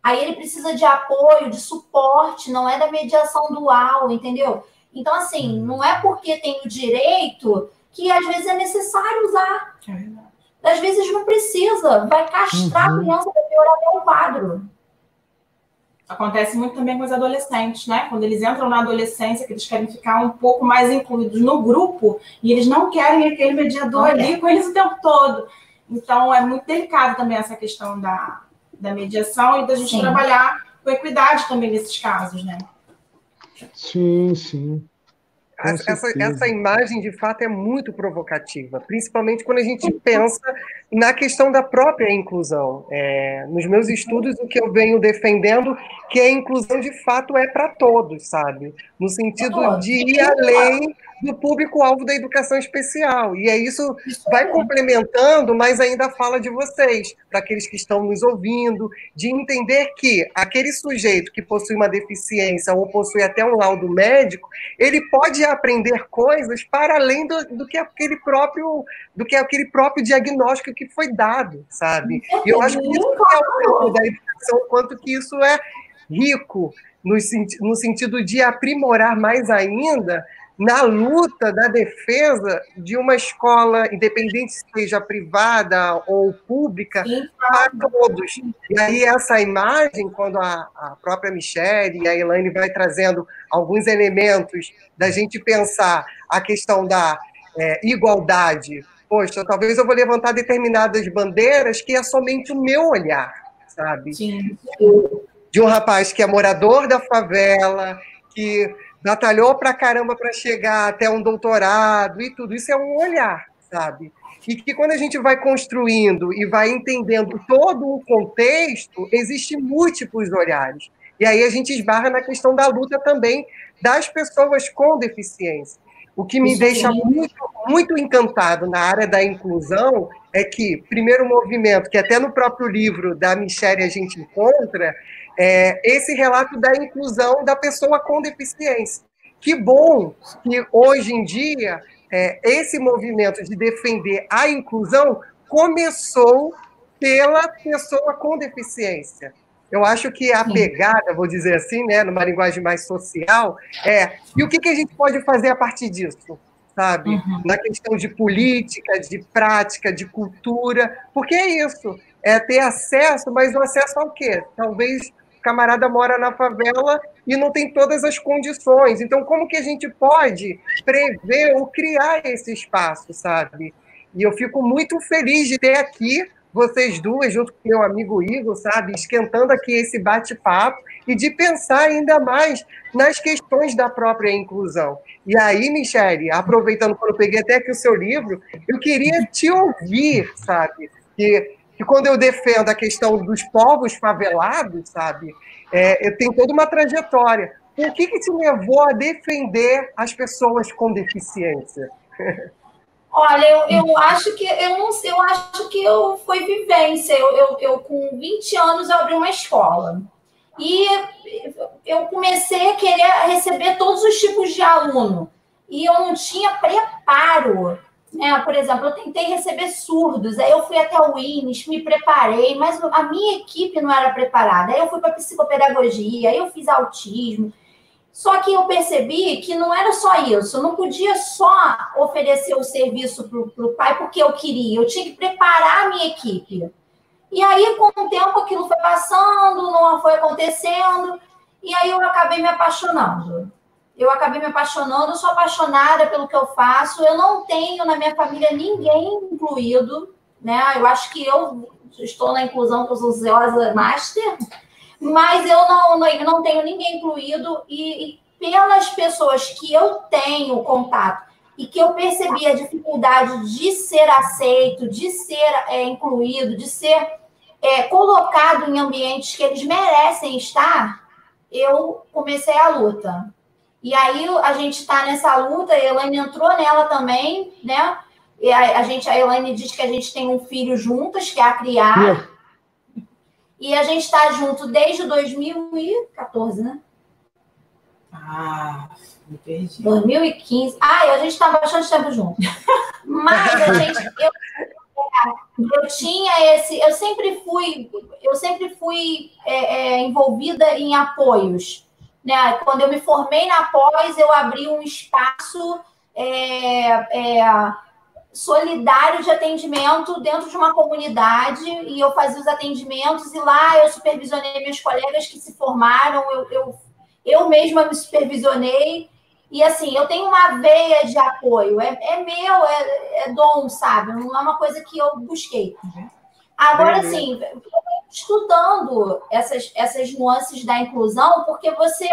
Aí ele precisa de apoio, de suporte, não é da mediação dual, entendeu? Então, assim, não é porque tem o direito que às vezes é necessário usar. É. Às vezes não precisa, vai castrar Uhum. a criança para piorar o quadro. Acontece muito também com os adolescentes, né? Quando eles entram na adolescência, que eles querem ficar um pouco mais incluídos no grupo e eles não querem aquele mediador Não ali com eles o tempo todo. Então, é muito delicado também essa questão da, da mediação e da gente Sim. trabalhar com equidade também nesses casos, né? Sim, sim. Essa, essa imagem, de fato, é muito provocativa, principalmente quando a gente pensa na questão da própria inclusão. É, nos meus estudos, o que eu venho defendendo que a inclusão, de fato, é para todos, sabe? No sentido de ir além do público-alvo da educação especial. E é isso vai complementando, mas ainda fala de vocês, para aqueles que estão nos ouvindo, de entender que aquele sujeito que possui uma deficiência ou possui até um laudo médico, ele pode aprender coisas para além do, do que aquele próprio do que aquele próprio diagnóstico que foi dado, sabe? E eu acho que isso é o campo da educação, quanto que isso é rico no, no sentido de aprimorar mais ainda na luta da defesa de uma escola, independente seja privada ou pública, para todos. E aí essa imagem, quando a, a própria Michelle e a Elaine vai trazendo alguns elementos da gente pensar a questão da é, igualdade, poxa, talvez eu vou levantar determinadas bandeiras que é somente o meu olhar, sabe? Sim. De um rapaz que é morador da favela, que batalhou pra caramba para chegar até um doutorado e tudo isso é um olhar, sabe? E que quando a gente vai construindo e vai entendendo todo o contexto, existem múltiplos olhares. E aí a gente esbarra na questão da luta também das pessoas com deficiência. O que me deixa muito, muito encantado na área da inclusão é que, primeiro movimento, que até no próprio livro da Michelle a gente encontra, é, esse relato da inclusão da pessoa com deficiência. Que bom que hoje em dia é, esse movimento de defender a inclusão começou pela pessoa com deficiência. Eu acho que a pegada, vou dizer assim, né, numa linguagem mais social, é e o que, que a gente pode fazer a partir disso? Sabe? Uhum. Na questão de política, de prática, de cultura, porque é isso, é ter acesso, mas o acesso ao quê? Talvez camarada mora na favela e não tem todas as condições. Então, como que a gente pode prever ou criar esse espaço, sabe? E eu fico muito feliz de ter aqui vocês duas, junto com meu amigo Igor, sabe, esquentando aqui esse bate-papo e de pensar ainda mais nas questões da própria inclusão. E aí, Michele, aproveitando quando eu peguei até aqui o seu livro, eu queria te ouvir, sabe? Que que quando eu defendo a questão dos povos favelados, sabe, é, eu tenho toda uma trajetória. O que, que te levou a defender as pessoas com deficiência? Olha, eu, eu acho que eu não eu acho que eu foi vivência. Eu, eu, eu, com 20 anos eu abri uma escola. E eu comecei a querer receber todos os tipos de aluno. E eu não tinha preparo né? Por exemplo, eu tentei receber surdos, aí eu fui até o INES, me preparei, mas a minha equipe não era preparada. Aí eu fui para psicopedagogia, aí eu fiz autismo. Só que eu percebi que não era só isso, eu não podia só oferecer o serviço para o pai porque eu queria, eu tinha que preparar a minha equipe. E aí, com o tempo, aquilo foi passando, não foi acontecendo, e aí eu acabei me apaixonando eu acabei me apaixonando, sou apaixonada pelo que eu faço. Eu não tenho na minha família ninguém incluído, né? Eu acho que eu estou na inclusão com os Zeosa Master, mas eu não, não, não tenho ninguém incluído e, e pelas pessoas que eu tenho contato e que eu percebi a dificuldade de ser aceito, de ser é, incluído, de ser é, colocado em ambientes que eles merecem estar, eu comecei a luta. E aí a gente está nessa luta, a Elaine entrou nela também, né? E a, a, gente, a Elaine diz que a gente tem um filho juntas, que é a criar. E a gente está junto desde 2014, né? Ah, me perdi. 2015. Ah, a gente está bastante tempo junto. Mas a gente. Eu, eu tinha esse. Eu sempre fui, eu sempre fui é, é, envolvida em apoios né? Quando eu me formei na pós, eu abri um espaço é, é, solidário de atendimento dentro de uma comunidade e eu fazia os atendimentos e lá eu supervisionei meus colegas que se formaram, eu, eu, eu mesma me supervisionei. E assim, eu tenho uma veia de apoio, é, é meu, é, é dom, sabe? Não é uma coisa que eu busquei. Uhum. Agora, assim, estudando essas, essas nuances da inclusão, porque você,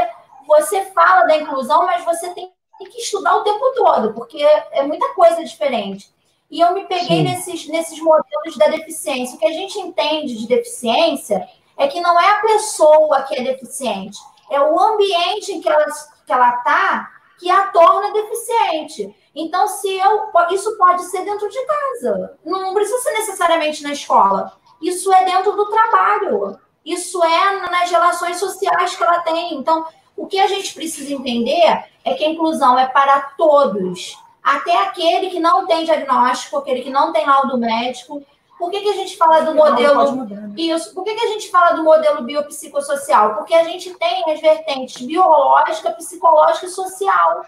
você fala da inclusão, mas você tem que estudar o tempo todo, porque é muita coisa diferente. E eu me peguei nesses, nesses modelos da deficiência. O que a gente entende de deficiência é que não é a pessoa que é deficiente, é o ambiente em que ela está que ela tá que a torna deficiente. Então, se eu. Isso pode ser dentro de casa. Não precisa ser necessariamente na escola. Isso é dentro do trabalho. Isso é nas relações sociais que ela tem. Então, o que a gente precisa entender é que a inclusão é para todos. Até aquele que não tem diagnóstico, aquele que não tem laudo médico. Por que, que a gente fala do modelo. Né? Isso. Por que, que a gente fala do modelo biopsicossocial? Porque a gente tem as vertentes biológica, psicológica e social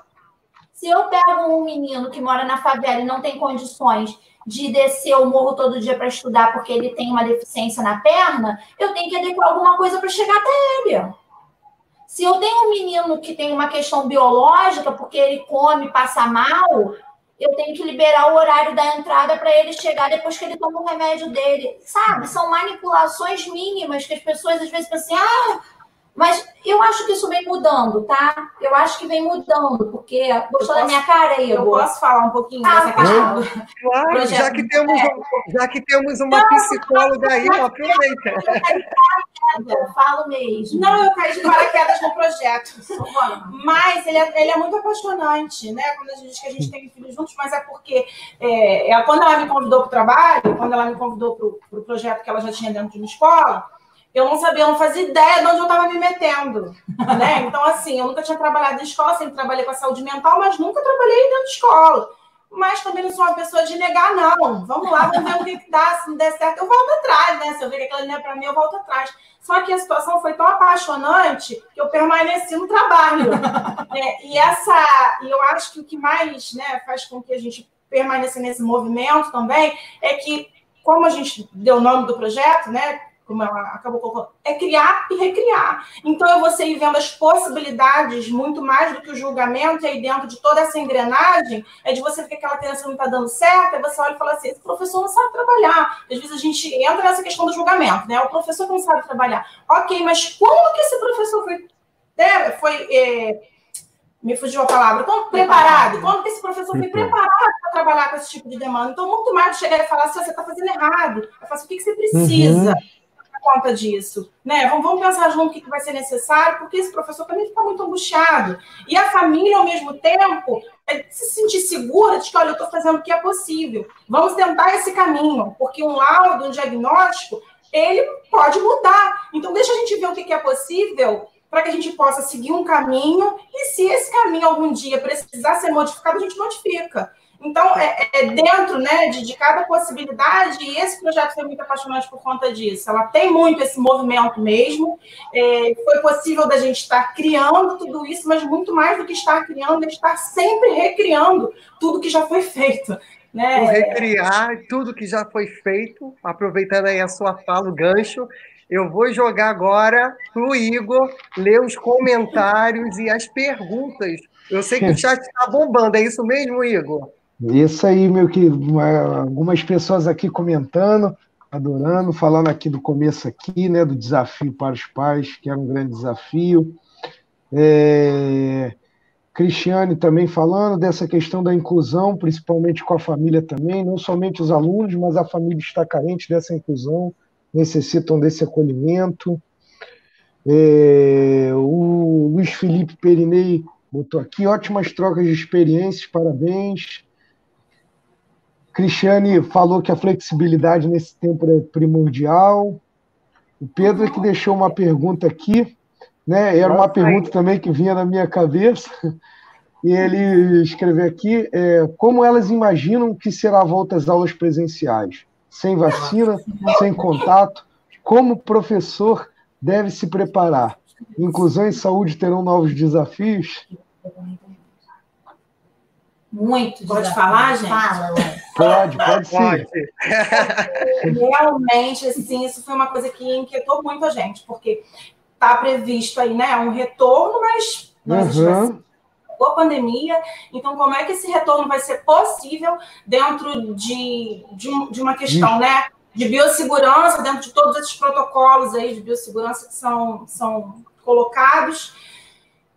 Se eu pego um menino que mora na favela e não tem condições de descer o morro todo dia para estudar porque ele tem uma deficiência na perna, eu tenho que adequar alguma coisa para chegar até ele. Se eu tenho um menino que tem uma questão biológica, porque ele come, passa mal, eu tenho que liberar o horário da entrada para ele chegar depois que ele toma o remédio dele. Sabe? São manipulações mínimas que as pessoas às vezes pensam assim, ah, mas eu acho que isso vem mudando, tá? Eu acho que vem mudando, porque gostou da minha cara aí? Eu posso falar um pouquinho ah, dessa questão? Claro, já que, temos, já que temos uma não, psicóloga aí, aproveita. Eu falo mesmo. Não, eu caí de paraquedas no projeto. Mas ele é, ele é muito apaixonante, né? Quando a gente diz que a gente tem filhos juntos, mas é porque é, é quando ela me convidou para o trabalho, quando ela me convidou para o pro projeto que ela já tinha dentro de uma escola, eu não sabia, eu não fazia ideia de onde eu estava me metendo. Né? Então, assim, eu nunca tinha trabalhado em escola, sempre trabalhei com a saúde mental, mas nunca trabalhei dentro de escola. Mas também não sou uma pessoa de negar, não. Vamos lá, vamos ver o que, que dá. Se não der certo, eu volto atrás, né? Se eu ver que aquilo não é para mim, eu volto atrás. Só que a situação foi tão apaixonante que eu permaneci no trabalho. é, e essa, e eu acho que o que mais né, faz com que a gente permaneça nesse movimento também é que, como a gente deu o nome do projeto, né? Como ela acabou colocando, é criar e recriar. Então, eu vou ir vendo as possibilidades muito mais do que o julgamento, e aí dentro de toda essa engrenagem, é de você ver que aquela criança não está dando certo, aí você olha e fala assim, esse professor não sabe trabalhar. Às vezes a gente entra nessa questão do julgamento, né? O professor não sabe trabalhar. Ok, mas como que esse professor foi... Né, foi é, me fugiu a palavra, como preparado, como que esse professor foi preparado para trabalhar com esse tipo de demanda. Então, muito mais de chegar e falar assim, você está fazendo errado. Eu faço o que, que você precisa. Uhum conta disso, né? Vamos, vamos pensar junto o que, vai ser necessário, porque esse professor também fica muito angustiado. E a família, ao mesmo tempo, é se sentir segura de que, olha, eu estou fazendo o que é possível. Vamos tentar esse caminho, porque um laudo, um diagnóstico, ele pode mudar. Então, deixa a gente ver o que é possível para que a gente possa seguir um caminho e se esse caminho algum dia precisar ser modificado, a gente modifica. Então, é, é dentro né, de, de, cada possibilidade, e esse projeto foi muito apaixonante por conta disso. Ela tem muito esse movimento mesmo. É, foi possível da gente estar criando tudo isso, mas muito mais do que estar criando, é estar sempre recriando tudo que já foi feito. Né? recriar tudo que já foi feito, aproveitando aí a sua fala, o gancho, eu vou jogar agora para o Igor ler os comentários e as perguntas. Eu sei que o chat está bombando, é isso mesmo, Igor? Isso aí, meu querido. Algumas pessoas aqui comentando, adorando, falando aqui do começo aqui, né, do desafio para os pais, que era um grande desafio. É... Cristiane também falando dessa questão da inclusão, principalmente com a família também, não somente os alunos, mas a família está carente dessa inclusão, necessitam desse acolhimento. É... O Luiz Felipe Perinei botou aqui ótimas trocas de experiências, parabéns. Cristiane falou que a flexibilidade nesse tempo é primordial. O Pedro é que deixou uma pergunta aqui, né? Era uma pergunta também que vinha na minha cabeça. E ele escreveu aqui é, como elas imaginam que será a volta às aulas presenciais, sem vacina, sem contato, como o professor deve se preparar. Inclusão e saúde terão novos desafios? Muito. Pode falar, gente? Fala, Pode, pode sim. Realmente, assim, isso foi uma coisa que inquietou muito a gente, porque está previsto aí, né, um retorno, mas não existe uhum. a pandemia. Então, como é que esse retorno vai ser possível dentro de, de, de uma questão, né, de biossegurança, dentro de todos esses protocolos aí de biossegurança que são, são colocados?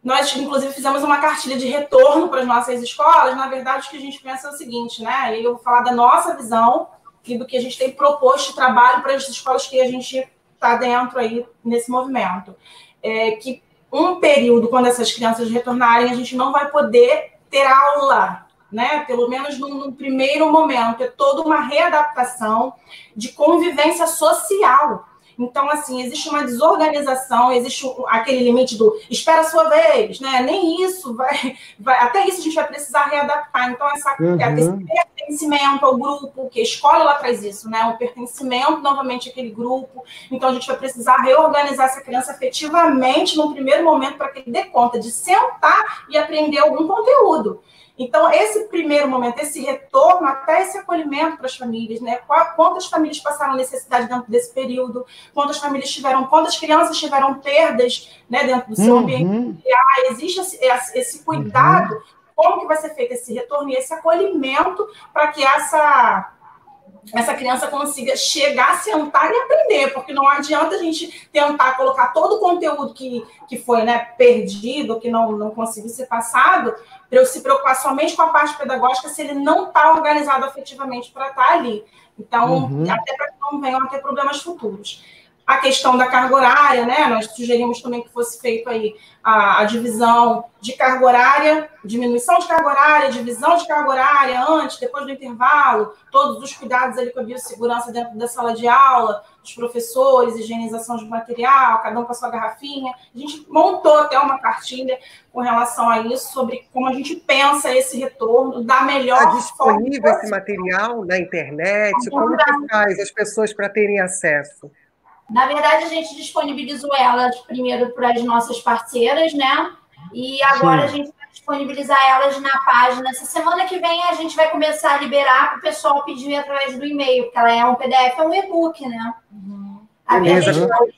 Nós, inclusive, fizemos uma cartilha de retorno para as nossas escolas. Na verdade, o que a gente pensa é o seguinte, né? Eu vou falar da nossa visão e do que a gente tem proposto de trabalho para as escolas que a gente está dentro aí nesse movimento. É que um período, quando essas crianças retornarem, a gente não vai poder ter aula, né? Pelo menos no primeiro momento. É toda uma readaptação de convivência social então, assim, existe uma desorganização, existe aquele limite do espera a sua vez, né? Nem isso vai, vai até isso a gente vai precisar readaptar. Então, essa, uhum. Pertencimento ao grupo, que a escola ela traz isso, né? O pertencimento novamente àquele grupo. Então a gente vai precisar reorganizar essa criança afetivamente no primeiro momento para que ele dê conta de sentar e aprender algum conteúdo. Então, esse primeiro momento, esse retorno, até esse acolhimento para as famílias, né? Quantas famílias passaram necessidade dentro desse período, quantas famílias tiveram, quantas crianças tiveram perdas né, dentro do seu uhum. ambiente Existe esse, esse cuidado, uhum. Como que vai ser feito esse retorno e esse acolhimento para que essa essa criança consiga chegar, sentar e aprender, porque não adianta a gente tentar colocar todo o conteúdo que, que foi né, perdido, que não, não conseguiu ser passado, para eu se preocupar somente com a parte pedagógica se ele não está organizado afetivamente para estar tá ali. Então, uhum. até para que não venham a ter problemas futuros a questão da carga horária, né? Nós sugerimos também que fosse feito aí a, a, divisão de carga horária, diminuição de carga horária, divisão de carga horária antes, depois do intervalo, todos os cuidados ali com a biossegurança dentro da sala de aula, dos professores, higienização de material, cada um com a sua garrafinha. A gente montou até uma cartilha com relação a isso, sobre como a gente pensa esse retorno da melhor Está disponível forma. esse material na internet? Como que faz as pessoas para terem acesso? Na verdade, a gente disponibilizou elas primeiro para as nossas parceiras, né? E agora Sim. a gente vai disponibilizar elas na página. Essa semana que vem a gente vai começar a liberar para o pessoal pedir através do e-mail, porque ela é um PDF, é um e-book, né? Uhum. Beleza. Vai...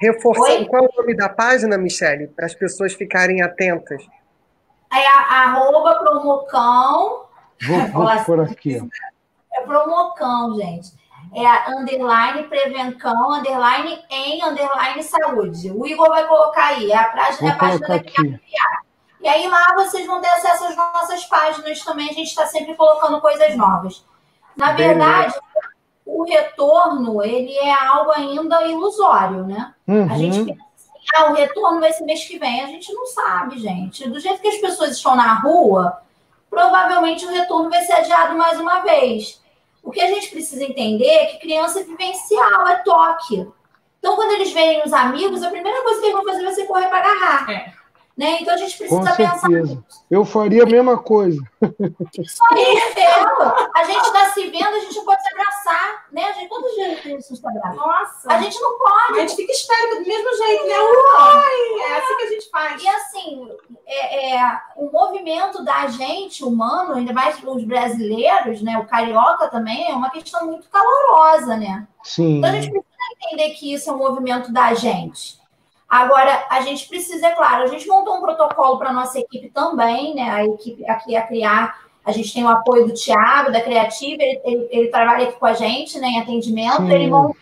Reforçando, Oi? qual é o nome da página, Michele, para as pessoas ficarem atentas? É a, arroba promocão. Vou, vou por aqui. É promocão, gente é a underline prevencão, underline em, underline saúde. O Igor vai colocar aí, é a, página, é a página da criar. E aí lá vocês vão ter acesso às nossas páginas também, a gente está sempre colocando coisas novas. Na verdade, o retorno, ele é algo ainda ilusório, né? Uhum. A gente pensa assim, ah, o retorno vai ser mês que vem. A gente não sabe, gente. Do jeito que as pessoas estão na rua, provavelmente o retorno vai ser adiado mais uma vez. O que a gente precisa entender é que criança é vivencial, é toque. Então, quando eles veem os amigos, a primeira coisa que eles vão fazer vai ser correr para agarrar. É. Né? Então a gente precisa pensar. Eu faria a mesma coisa. Isso aí, Bela. A gente está se vendo, a gente não pode se abraçar, né? A gente, quantos dias a gente se abraça? Nossa. A gente não pode. A gente fica esperto do mesmo jeito, né? Ui, é assim que a gente faz. E assim, é, é, o movimento da gente, humano, ainda mais os brasileiros, né? O carioca também, é uma questão muito calorosa, né? Sim. Então a gente precisa entender que isso é um movimento da gente. Agora, a gente precisa, é claro, a gente montou um protocolo para a nossa equipe também, né? A equipe aqui a criar, a gente tem o apoio do Tiago, da Criativa, ele, ele, ele, trabalha aqui com a gente né, em atendimento, Sim. ele montou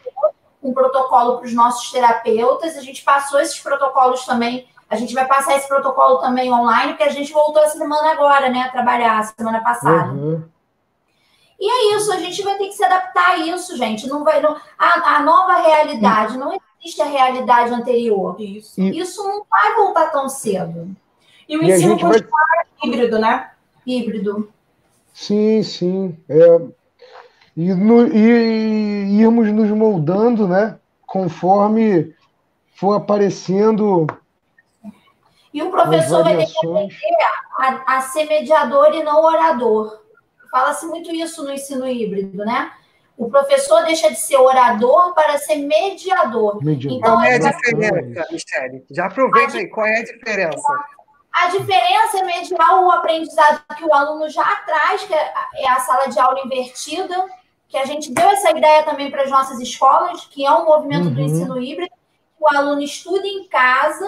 um protocolo para os nossos terapeutas, a gente passou esses protocolos também, a gente vai passar esse protocolo também online, porque a gente voltou essa semana agora, né, a trabalhar, semana passada. Uhum. E é isso, a gente vai ter que se adaptar a isso, gente. Não vai, não, a, a nova realidade, não existe a realidade anterior. Isso. E... Isso não vai voltar tão cedo. E o e ensino vai... híbrido, né? Híbrido. Sim, sim. É, e, no, e irmos nos moldando, né? Conforme for aparecendo. E o professor vai ter que aprender a, a ser mediador e não orador. Fala-se muito isso no ensino híbrido, né? O professor deixa de ser orador para ser mediador. mediador. Então, qual é a diferença, Michele? Já aproveita aí, qual é a diferença? A diferença é mediar o aprendizado que o aluno já traz, que é a sala de aula invertida, que a gente deu essa ideia também para as nossas escolas, que é um movimento uhum. do ensino híbrido, o aluno estuda em casa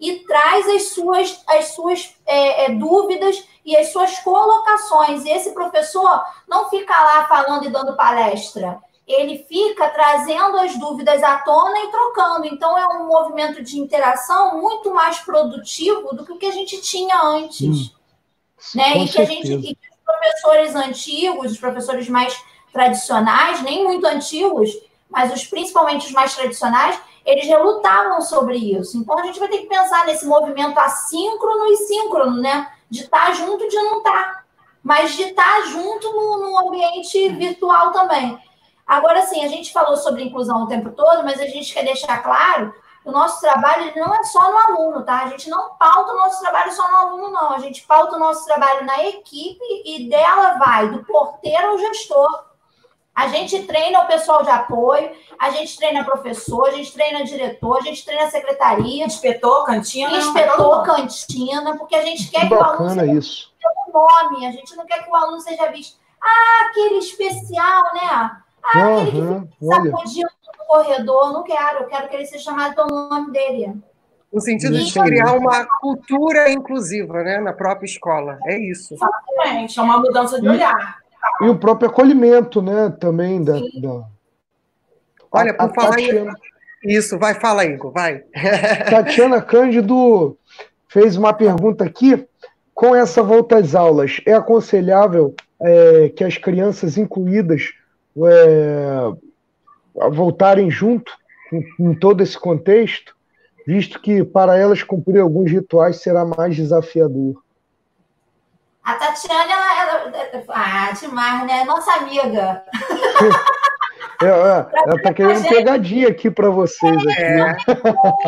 e traz as suas, as suas é, é, dúvidas e as suas colocações. E esse professor não fica lá falando e dando palestra. Ele fica trazendo as dúvidas à tona e trocando. Então, é um movimento de interação muito mais produtivo do que o que a gente tinha antes. Hum, né? E que a gente, e que os professores antigos, os professores mais tradicionais, nem muito antigos, mas os principalmente os mais tradicionais, eles relutavam sobre isso. Então a gente vai ter que pensar nesse movimento assíncrono e síncrono, né? De estar tá junto e de não estar. Tá. Mas de estar tá junto no, no ambiente virtual também. Agora, sim, a gente falou sobre inclusão o tempo todo, mas a gente quer deixar claro o nosso trabalho não é só no aluno, tá? A gente não pauta o nosso trabalho só no aluno, não. A gente pauta o nosso trabalho na equipe e dela vai do porteiro ao gestor. A gente treina o pessoal de apoio, a gente treina professor, a gente treina diretor, a gente treina secretaria. Inspetor, cantina. Inspetor, cantina, porque a gente quer que, que o aluno seja isso. pelo nome, a gente não quer que o aluno seja visto. Ah, aquele especial, né? Ah, aquele Uhum, que sacudiu no corredor. Não quero, eu quero que ele seja chamado pelo nome dele. No sentido de criar uma cultura inclusiva né, na própria escola. É isso. Exatamente, é uma mudança de olhar. E o próprio acolhimento, né? Também da. da... Olha, A- a por falar. Tatiana, Isso, vai, fala, Igor, vai. Tatiana Cândido fez uma pergunta aqui. Com essa volta às aulas, é aconselhável é, que as crianças incluídas é, voltarem junto em, em todo esse contexto, visto que para elas cumprir alguns rituais será mais desafiador? A Tatiana, ela, ela, ah, demais, né? Nossa amiga. É, é, ela está querendo pegadinha aqui para vocês. Aqui. É.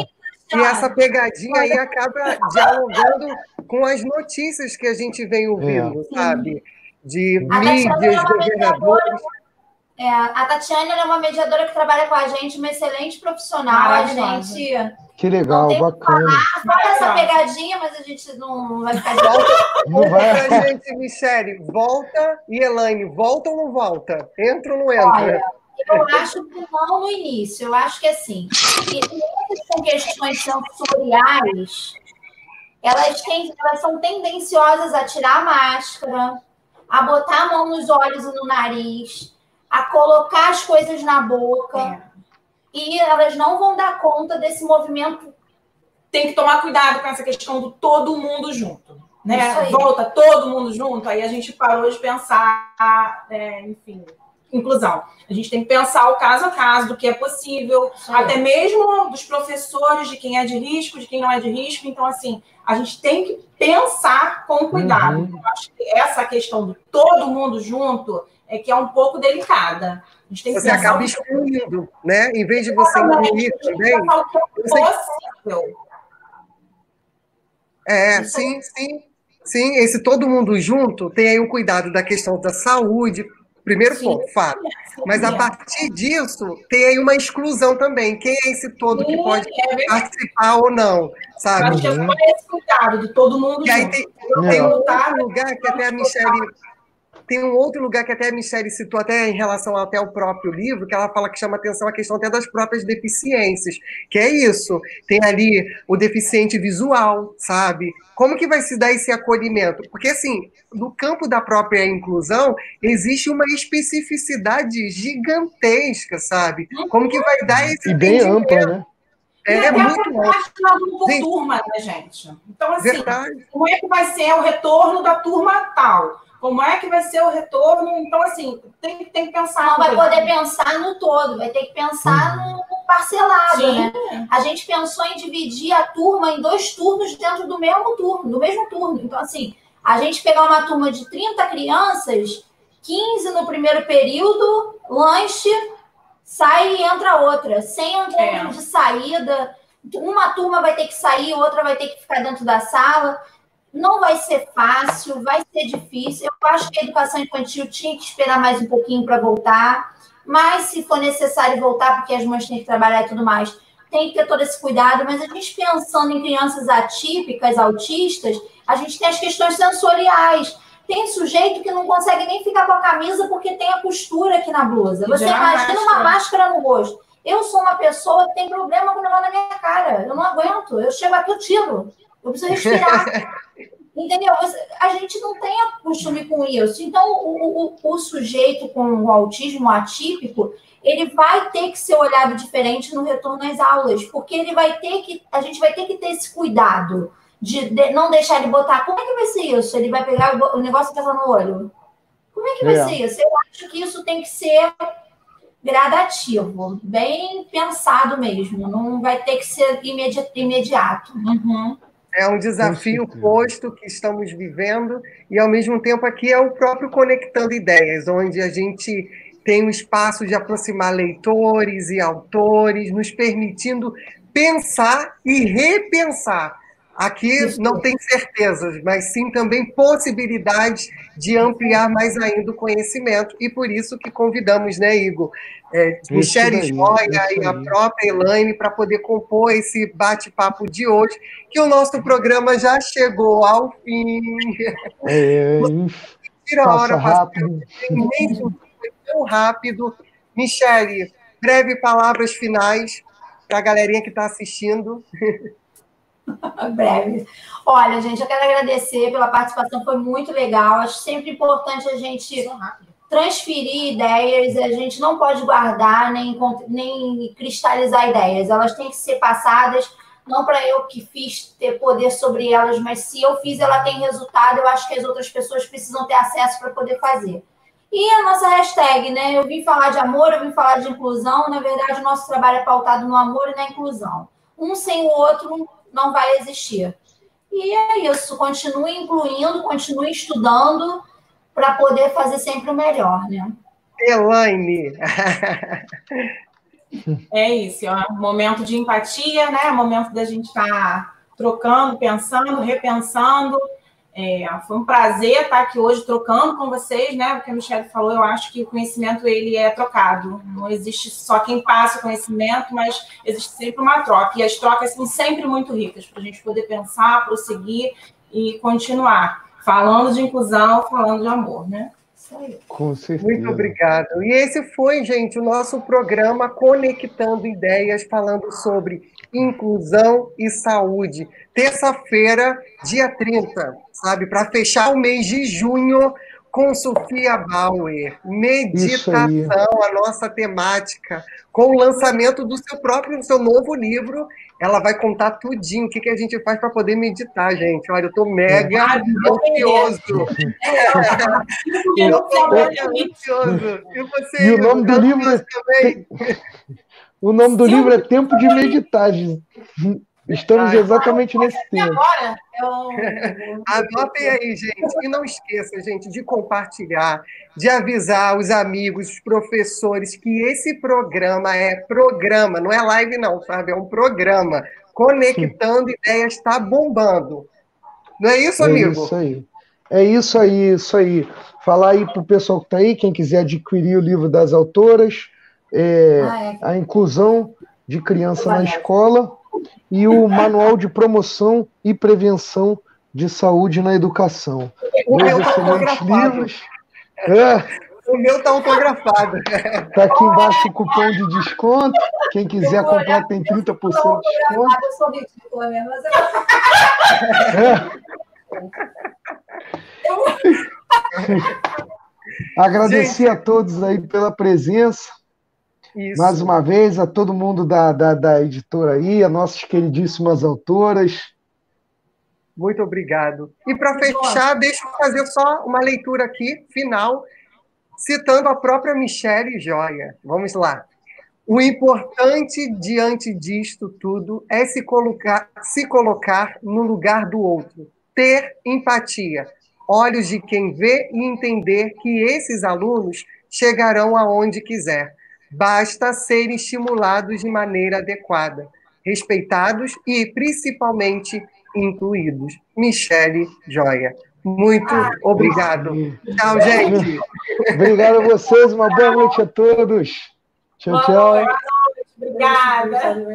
E essa pegadinha aí acaba dialogando com as notícias que a gente vem ouvindo, É. sabe? De A mídias, é uma governadores. É, a Tatiana ela é uma mediadora que trabalha com a gente, uma excelente profissional. A Maravilhosa. gente. Que legal, bacana. Fala essa pegadinha, mas a gente não vai ficar de Volta, Não vai. gente, Michele. Volta e Elaine, volta ou não volta? Entra ou não entra? Olha, eu acho que não no início. Eu acho que assim, que com questões sensoriais, elas, têm, elas são tendenciosas a tirar a máscara, a botar a mão nos olhos e no nariz, a colocar as coisas na boca. É. E elas não vão dar conta desse movimento. Tem que tomar cuidado com essa questão do todo mundo junto. Né? Volta todo mundo junto, aí a gente parou de pensar, é, enfim, inclusão. A gente tem que pensar o caso a caso do que é possível, aí. até mesmo dos professores, de quem é de risco, de quem não é de risco. Então, assim, a gente tem que pensar com cuidado. Uhum. Eu acho que essa questão do todo mundo junto é que é um pouco delicada. A gente tem Você acaba o excluindo, né? Em vez de você incluir também. o é você- possível. É, sim, sim. Sim, esse todo mundo junto tem aí um cuidado da questão da saúde, primeiro Sim. ponto, fato. Mas a partir disso, tem aí uma exclusão também. Quem é esse todo que pode é participar ou não, sabe? acho que é só esse cuidado de todo mundo E aí tem, É. tem um lugar que até a Michelle. Tem um outro lugar que até a Michelle citou, até em relação até ao próprio livro, que ela fala que chama atenção a questão até das próprias deficiências, que é isso. Tem ali o deficiente visual, sabe? Como que vai se dar esse acolhimento? Porque, assim, no campo da própria inclusão, existe uma especificidade gigantesca, sabe? Como que vai dar esse E bem ampla, né? E É, até muito aluno por Gente. turma, né, gente? Então, assim, Verdade. como é que vai ser o retorno da turma tal? Como é que vai ser o retorno? Então, assim, tem, tem que pensar. Não vai poder pensar no todo, vai ter que pensar no no parcelado, Sim. né? A gente pensou em dividir a turma em dois turnos dentro do mesmo turno, do mesmo turno. Então, assim, a gente pegar uma turma de 30 crianças, 15 no primeiro período, lanche, sai e entra outra, sem encontro É. de saída. Uma turma vai ter que sair, outra vai ter que ficar dentro da sala. Não vai ser fácil, vai ser difícil. Eu acho que a educação infantil tinha que esperar mais um pouquinho para voltar, mas se for necessário voltar, porque as mães têm que trabalhar e tudo mais, tem que ter todo esse cuidado. Mas a gente pensando em crianças atípicas, autistas, a gente tem as questões sensoriais. Tem sujeito que não consegue nem ficar com a camisa porque tem a costura aqui na blusa. Você já a imagina uma máscara. máscara no rosto. Eu sou uma pessoa que tem problema com o negócio na minha cara. Eu não aguento. Eu chego aqui, eu tiro. Eu preciso respirar. Entendeu? A gente não tem costume com isso. Então, o, o- o sujeito com o autismo atípico, ele vai ter que ser olhado diferente no retorno às aulas, porque ele vai ter que, a gente vai ter que ter esse cuidado de, de não deixar ele botar. Como é que vai ser isso? Ele vai pegar o, negócio e passar no olho? Como é que vai É. ser isso? Eu acho que isso tem que ser gradativo, bem pensado mesmo. Não vai ter que ser imedi- imediato. Uhum. É um desafio posto que estamos vivendo, e ao mesmo tempo aqui é o próprio Conectando Ideias, onde a gente tem um espaço de aproximar leitores e autores, nos permitindo pensar e repensar. Aqui não tem certezas, mas sim também possibilidades de ampliar mais ainda o conhecimento. E por isso que convidamos, né, Igor? É, Michele Joia e a própria Elaine para poder compor esse bate-papo de hoje, que o nosso programa já chegou ao fim. É, Tira a hora, rápido. Foi tão rápido. Michele, breve palavras finais para a galerinha que está assistindo. Breve. Olha, gente, eu quero agradecer pela participação, foi muito legal. Acho sempre importante a gente transferir ideias, a gente não pode guardar nem, nem cristalizar ideias, elas têm que ser passadas, não para eu que fiz ter poder sobre elas, mas se eu fiz, ela tem resultado, eu acho que as outras pessoas precisam ter acesso para poder fazer. E a nossa hashtag, né? Eu vim falar de amor, eu vim falar de inclusão. Na verdade, o nosso trabalho é pautado no amor e na inclusão. Um sem o outro não vai existir. E é isso. Continue incluindo, continue estudando para poder fazer sempre o melhor, né? Elaine! é isso, é um momento de empatia, né? É um momento da gente estar tá trocando, pensando, repensando é, foi um prazer estar aqui hoje trocando com vocês, né? O que a Michelle falou, eu acho que o conhecimento ele é trocado. Não existe só quem passa o conhecimento, mas existe sempre uma troca. E as trocas são sempre muito ricas para a gente poder pensar, prosseguir e continuar falando de inclusão, falando de amor, né? Com certeza. Muito obrigado. E esse foi, gente, o nosso programa Conectando Ideias, falando sobre inclusão e saúde. Terça-feira, dia 30 sabe? Para fechar o mês de junho com Sofia Bauer. Meditação, a nossa temática, com o lançamento do seu próprio, do seu novo livro. Ela vai contar tudinho o que, que a gente faz para poder meditar, gente. Olha, eu estou mega ah, ansioso. eu estou mega ansioso. E, você, e o nome do livro é... O nome do Sim, livro é Tempo de Meditar. Estamos exatamente nesse tema. Agora, eu... Anotem aí, gente. E não esqueça, gente, de compartilhar, de avisar os amigos, os professores, que esse programa é programa, não é live, não, sabe? É um programa. Conectando Sim. ideias, está bombando. Não é isso, amigo? É isso aí. É isso aí, isso aí. Falar aí para o pessoal que está aí, quem quiser adquirir o livro das autoras, é, ah, é. a inclusão de criança na escola e o Manual de Promoção e Prevenção de Saúde na Educação. O Dois tá excelentes livros. É. O meu está autografado. Está aqui embaixo o cupom de desconto. Quem quiser comprar tem 30% de desconto. Eu sou ridícula mesmo, mas é. Agradecer a todos aí pela presença. Isso. Mais uma vez, a todo mundo da, da, da editora aí, a nossas queridíssimas autoras. Muito obrigado. E para fechar, deixa eu fazer só uma leitura aqui, final, citando a própria Michelle Joia. Vamos lá. O importante diante disto tudo é se colocar, se colocar no lugar do outro, ter empatia, olhos de quem vê e entender que esses alunos chegarão aonde quiser basta serem estimulados de maneira adequada, respeitados e, principalmente, incluídos. Michele Joia. Muito ah, obrigado. Tchau, gente. Obrigado a vocês. Uma boa noite a todos. Tchau, tchau. Boa noite. Obrigada.